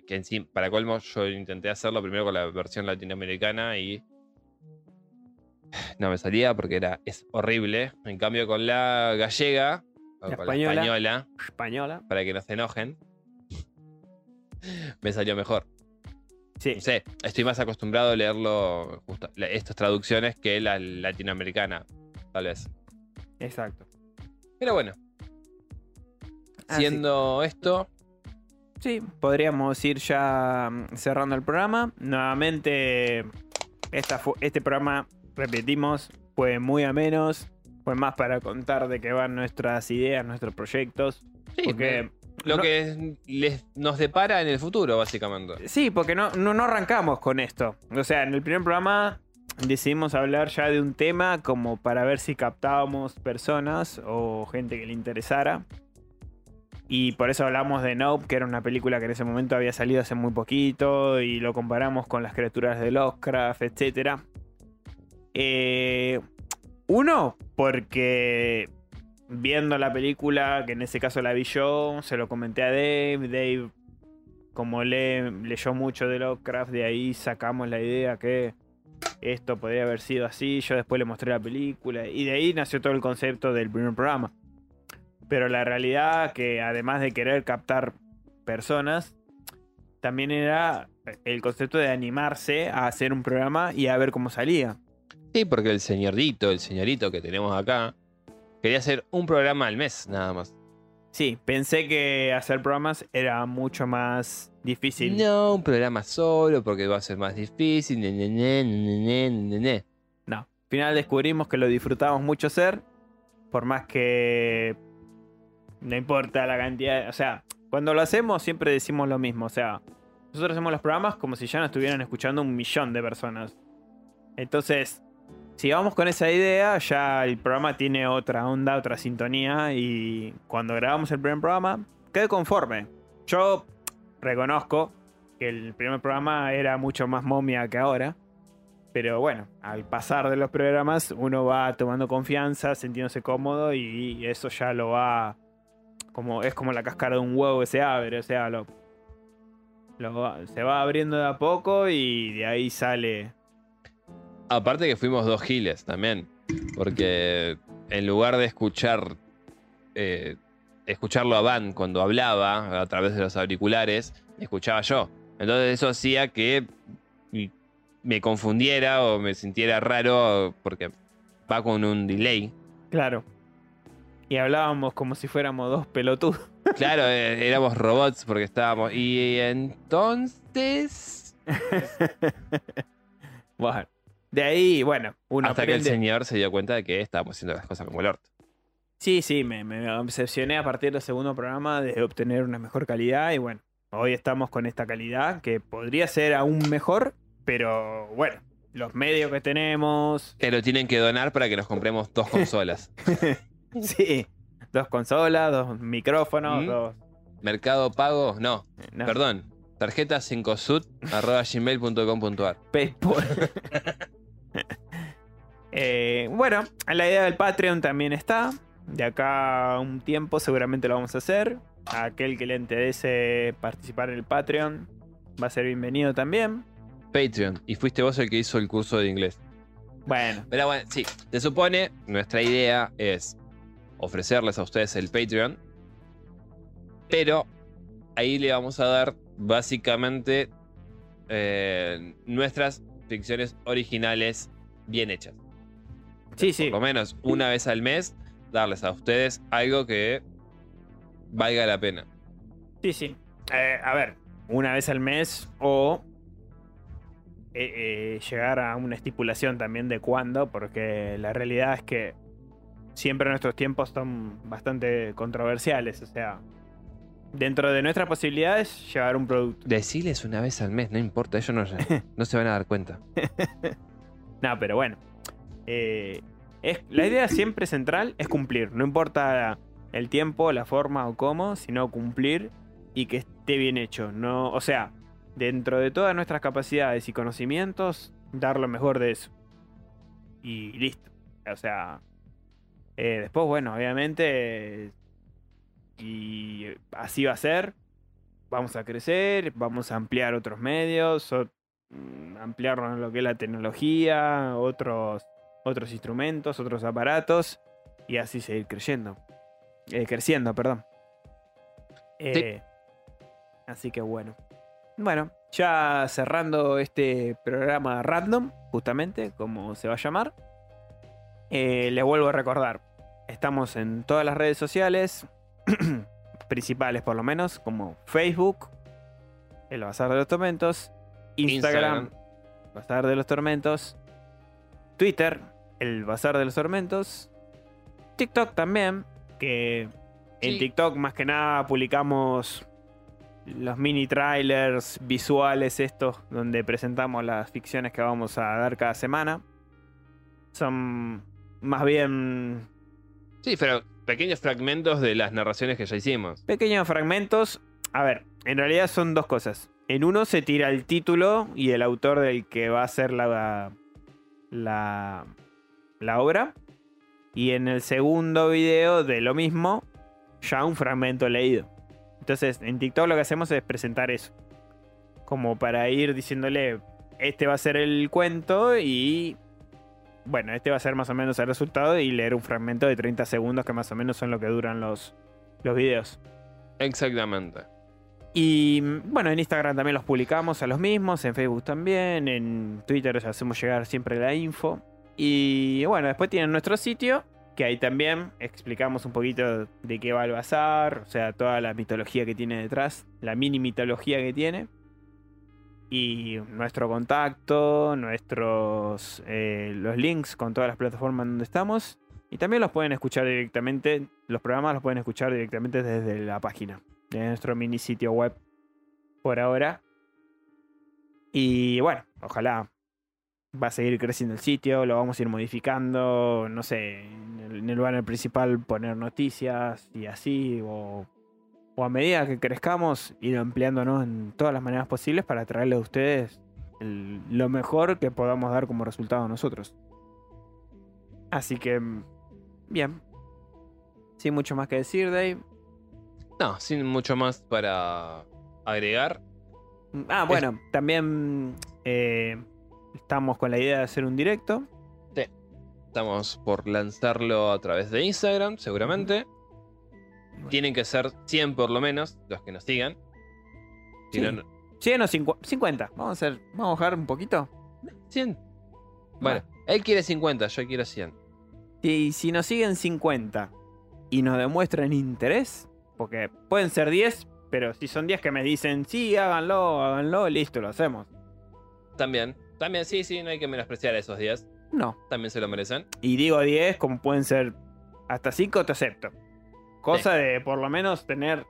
que en sí, para colmo, yo intenté hacerlo primero con la versión latinoamericana y no me salía porque era, es horrible. En cambio, con la gallega, o La con española. la española, Española. para que no se enojen, me salió mejor. Sí, No sé, estoy más acostumbrado a leerlo, justo, estas traducciones que la latinoamericana, tal vez. exacto. Pero bueno, Ah, sí. esto, Sí, podríamos ir ya mm, cerrando el programa. Nuevamente, esta este programa, repetimos, fue muy a menos. Fue más para contar de qué van nuestras ideas, nuestros proyectos. sí, Porque, lo no- que les, nos depara en el futuro, básicamente. sí, porque no, no, no arrancamos con esto. O sea, en el primer programa decidimos hablar ya de un tema como para ver si captábamos personas o gente que le interesara. Y por eso hablamos de Nope, que era una película que en ese momento había salido hace muy poquito y lo comparamos con las criaturas de Lovecraft, etc. Eh, uno, porque viendo la película, que en ese caso la vi yo, se lo comenté a Dave, Dave como le, leyó mucho de Lovecraft, de ahí sacamos la idea que esto podría haber sido así, yo después le mostré la película y de ahí nació todo el concepto del primer programa. Pero la realidad que además de querer captar personas, también era el concepto de animarse a hacer un programa y a ver cómo salía. Sí, porque el señorito, el señorito que tenemos acá, quería hacer un programa al mes, nada más. Sí, pensé que hacer programas era mucho más difícil. No, un programa solo, porque va a ser más difícil. ne, ne, ne. No. Al final descubrimos que lo disfrutábamos mucho hacer. Por más que no importa la cantidad. O sea, cuando lo hacemos siempre decimos lo mismo. O sea, nosotros hacemos los programas como si ya nos estuvieran escuchando un millón de personas. Entonces, si vamos con esa idea, ya el programa tiene otra onda, otra sintonía. Y cuando grabamos el primer programa, quedé conforme. Yo reconozco que el primer programa era mucho más momia que ahora. Pero bueno, al pasar de los programas uno va tomando confianza, sintiéndose cómodo y eso ya lo va como es como la cáscara de un huevo que se abre, o sea, lo, se va abriendo de a poco y de ahí sale. Aparte que fuimos dos giles también. Porque en lugar de escuchar. eh, escucharlo a Van cuando hablaba a través de los auriculares, escuchaba yo. Entonces eso hacía que me confundiera o me sintiera raro porque va con un delay. Claro. Y hablábamos como si fuéramos dos pelotudos. Claro, eh, éramos robots porque estábamos. Y entonces. Bueno, de ahí, bueno, uno hasta que el señor se dio cuenta de que estábamos haciendo las cosas como el orto. Sí, sí, me, me obsesioné a partir del segundo programa de obtener una mejor calidad y bueno, hoy estamos con esta calidad que podría ser aún mejor, pero bueno, los medios que tenemos, Que lo tienen que donar para que nos compremos dos consolas. sí, dos consolas, dos micrófonos, ¿Mm? dos... Mercado Pago, no, no, perdón. Tarjeta 5sud arroba gmail.com.ar. PayPal. Eh, bueno, la idea del Patreon también está. De acá a un tiempo seguramente lo vamos a hacer. A aquel que le interese participar en el Patreon va a ser bienvenido también. Patreon. Y fuiste vos el que hizo el curso de inglés. Bueno, Pero bueno, sí. Se supone, nuestra idea es ofrecerles a ustedes el Patreon. Pero ahí le vamos a dar básicamente eh, nuestras ficciones originales bien hechas. sí, sí. Por lo menos una vez al mes, darles a ustedes algo que valga la pena. Sí, sí. Eh, a ver, una vez al mes o eh, eh, llegar a una estipulación también de cuándo, porque la realidad es que siempre nuestros tiempos son bastante controversiales. O sea, dentro de nuestras posibilidades, llevar un producto. Decirles una vez al mes, no importa, ellos no, no se van a dar cuenta. No, pero bueno. Eh, es, la idea siempre central es cumplir. No importa el tiempo, la forma o cómo, sino cumplir y que esté bien hecho. No, o sea, dentro de todas nuestras capacidades y conocimientos, dar lo mejor de eso. Y listo. O sea, eh, después, bueno, obviamente, y así va a ser. Vamos a crecer, vamos a ampliar otros medios, o- mm, ampliarnos en lo que es la tecnología, otros, otros instrumentos, otros aparatos, y así seguir creciendo. Eh, creciendo, perdón. Eh, Así que bueno. Bueno, ya cerrando este programa random, justamente, como se va a llamar. Eh, les vuelvo a recordar. Estamos en todas las redes sociales, principales por lo menos, como Facebook, el Bazar de los Tormentos, Instagram, Bazar de los Tormentos, Twitter, el Bazar de los Tormentos, TikTok también, que en. TikTok más que nada publicamos los mini trailers visuales estos donde presentamos las ficciones que vamos a dar cada semana. Son más bien Sí, pero pequeños fragmentos de las narraciones que ya hicimos. pequeños fragmentos. A ver, en realidad son dos cosas. En uno se tira el título y el autor del que va a ser la, la, la obra. Y en el segundo video de lo mismo, ya un fragmento leído. Entonces, en TikTok lo que hacemos es presentar eso. Como para ir diciéndole, este va a ser el cuento y... Bueno, este va a ser más o menos el resultado y leer un fragmento de 30 segundos que más o menos son lo que duran los, los videos. Exactamente. Y mm, bueno, en Instagram también los publicamos a los mismos, en Facebook también, en Twitter les hacemos llegar siempre la info. Y bueno, después tienen nuestro sitio, que ahí también explicamos un poquito de qué va el bazar, o sea, toda la mitología que tiene detrás, la mini mitología que tiene. Y nuestro contacto, nuestros eh, los links con todas las plataformas donde estamos. Y también los pueden escuchar directamente, los programas los pueden escuchar directamente desde la página de nuestro mini sitio web por ahora. Y bueno, ojalá va a seguir creciendo el sitio, lo vamos a ir modificando, no sé, en el, en el banner principal poner noticias y así, o, o a medida que crezcamos, ir ampliándonos en todas las maneras posibles para traerle a ustedes el- lo mejor que podamos dar como resultado nosotros. Así que, mm, bien. Sin mucho más que decir, Dave. No, sin mucho más para agregar. Mm, Ah, bueno, también eh, estamos con la idea de hacer un directo. Estamos por lanzarlo a través de Instagram, seguramente. Tienen que ser 100 por lo menos los que nos sigan. Si Sí. no, no- 100 o 50. 50. Vamos a hacer. Vamos a bajar un poquito. 100. Bueno, él quiere 50, yo quiero 100. Y si nos siguen 50 y nos demuestran interés, porque pueden ser 10, pero si son 10 que me dicen, sí, háganlo, háganlo, listo, lo hacemos. También, también, sí, sí, no hay que menospreciar a esos días. No. También se lo merecen. Y digo 10, como pueden ser hasta 5, te acepto. Cosa de por lo menos tener,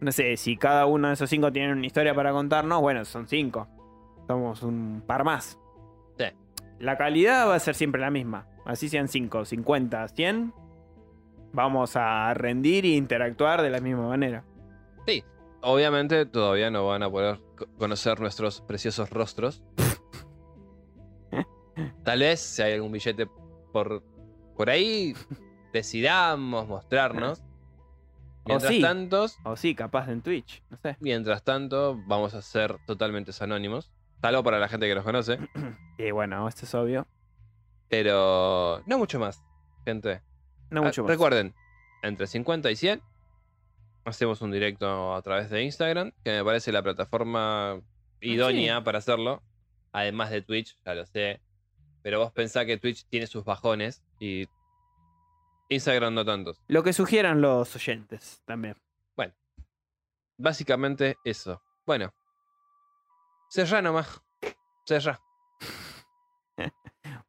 no sé, si cada uno de esos 5 tiene una historia para contarnos, bueno, son 5. Somos un par más. Sí. La calidad va a ser siempre la misma. Así sean 5, 50, 100. Vamos a rendir e interactuar de la misma manera. Obviamente todavía no van a poder co- conocer nuestros preciosos rostros. Tal vez si hay algún billete por, por ahí, decidamos mostrarnos. Mientras sí. tanto, O sí, capaz en Twitch, no sé. mientras tanto, vamos a ser totalmente anónimos. Salvo para la gente que nos conoce. Y bueno, esto es obvio. Pero no mucho más, gente. No Ah, mucho más. Recuerden, entre 50 y 100 hacemos un directo a través de Instagram, que me parece la plataforma idónea para hacerlo. Además de Twitch, ya lo sé. Pero vos pensá que Twitch tiene sus bajones y Instagram no tantos. Lo que sugieran los oyentes también. Básicamente eso. Bueno. Cerrá nomás. Cerrá.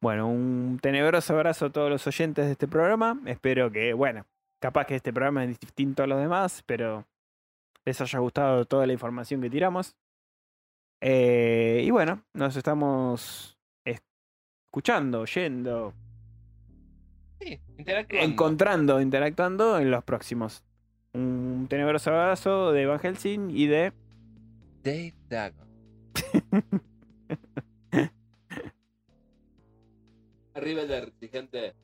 Bueno, un tenebroso abrazo a todos los oyentes de este programa. Espero que, bueno, capaz que este programa es distinto a los demás, pero les haya gustado toda la información que tiramos. Eh, y bueno, nos estamos escuchando, oyendo, Sí, interactuando. encontrando, interactuando en los próximos. Un tenebroso abrazo de Van Helsing y de... Dave Dagon. Arriba el gente.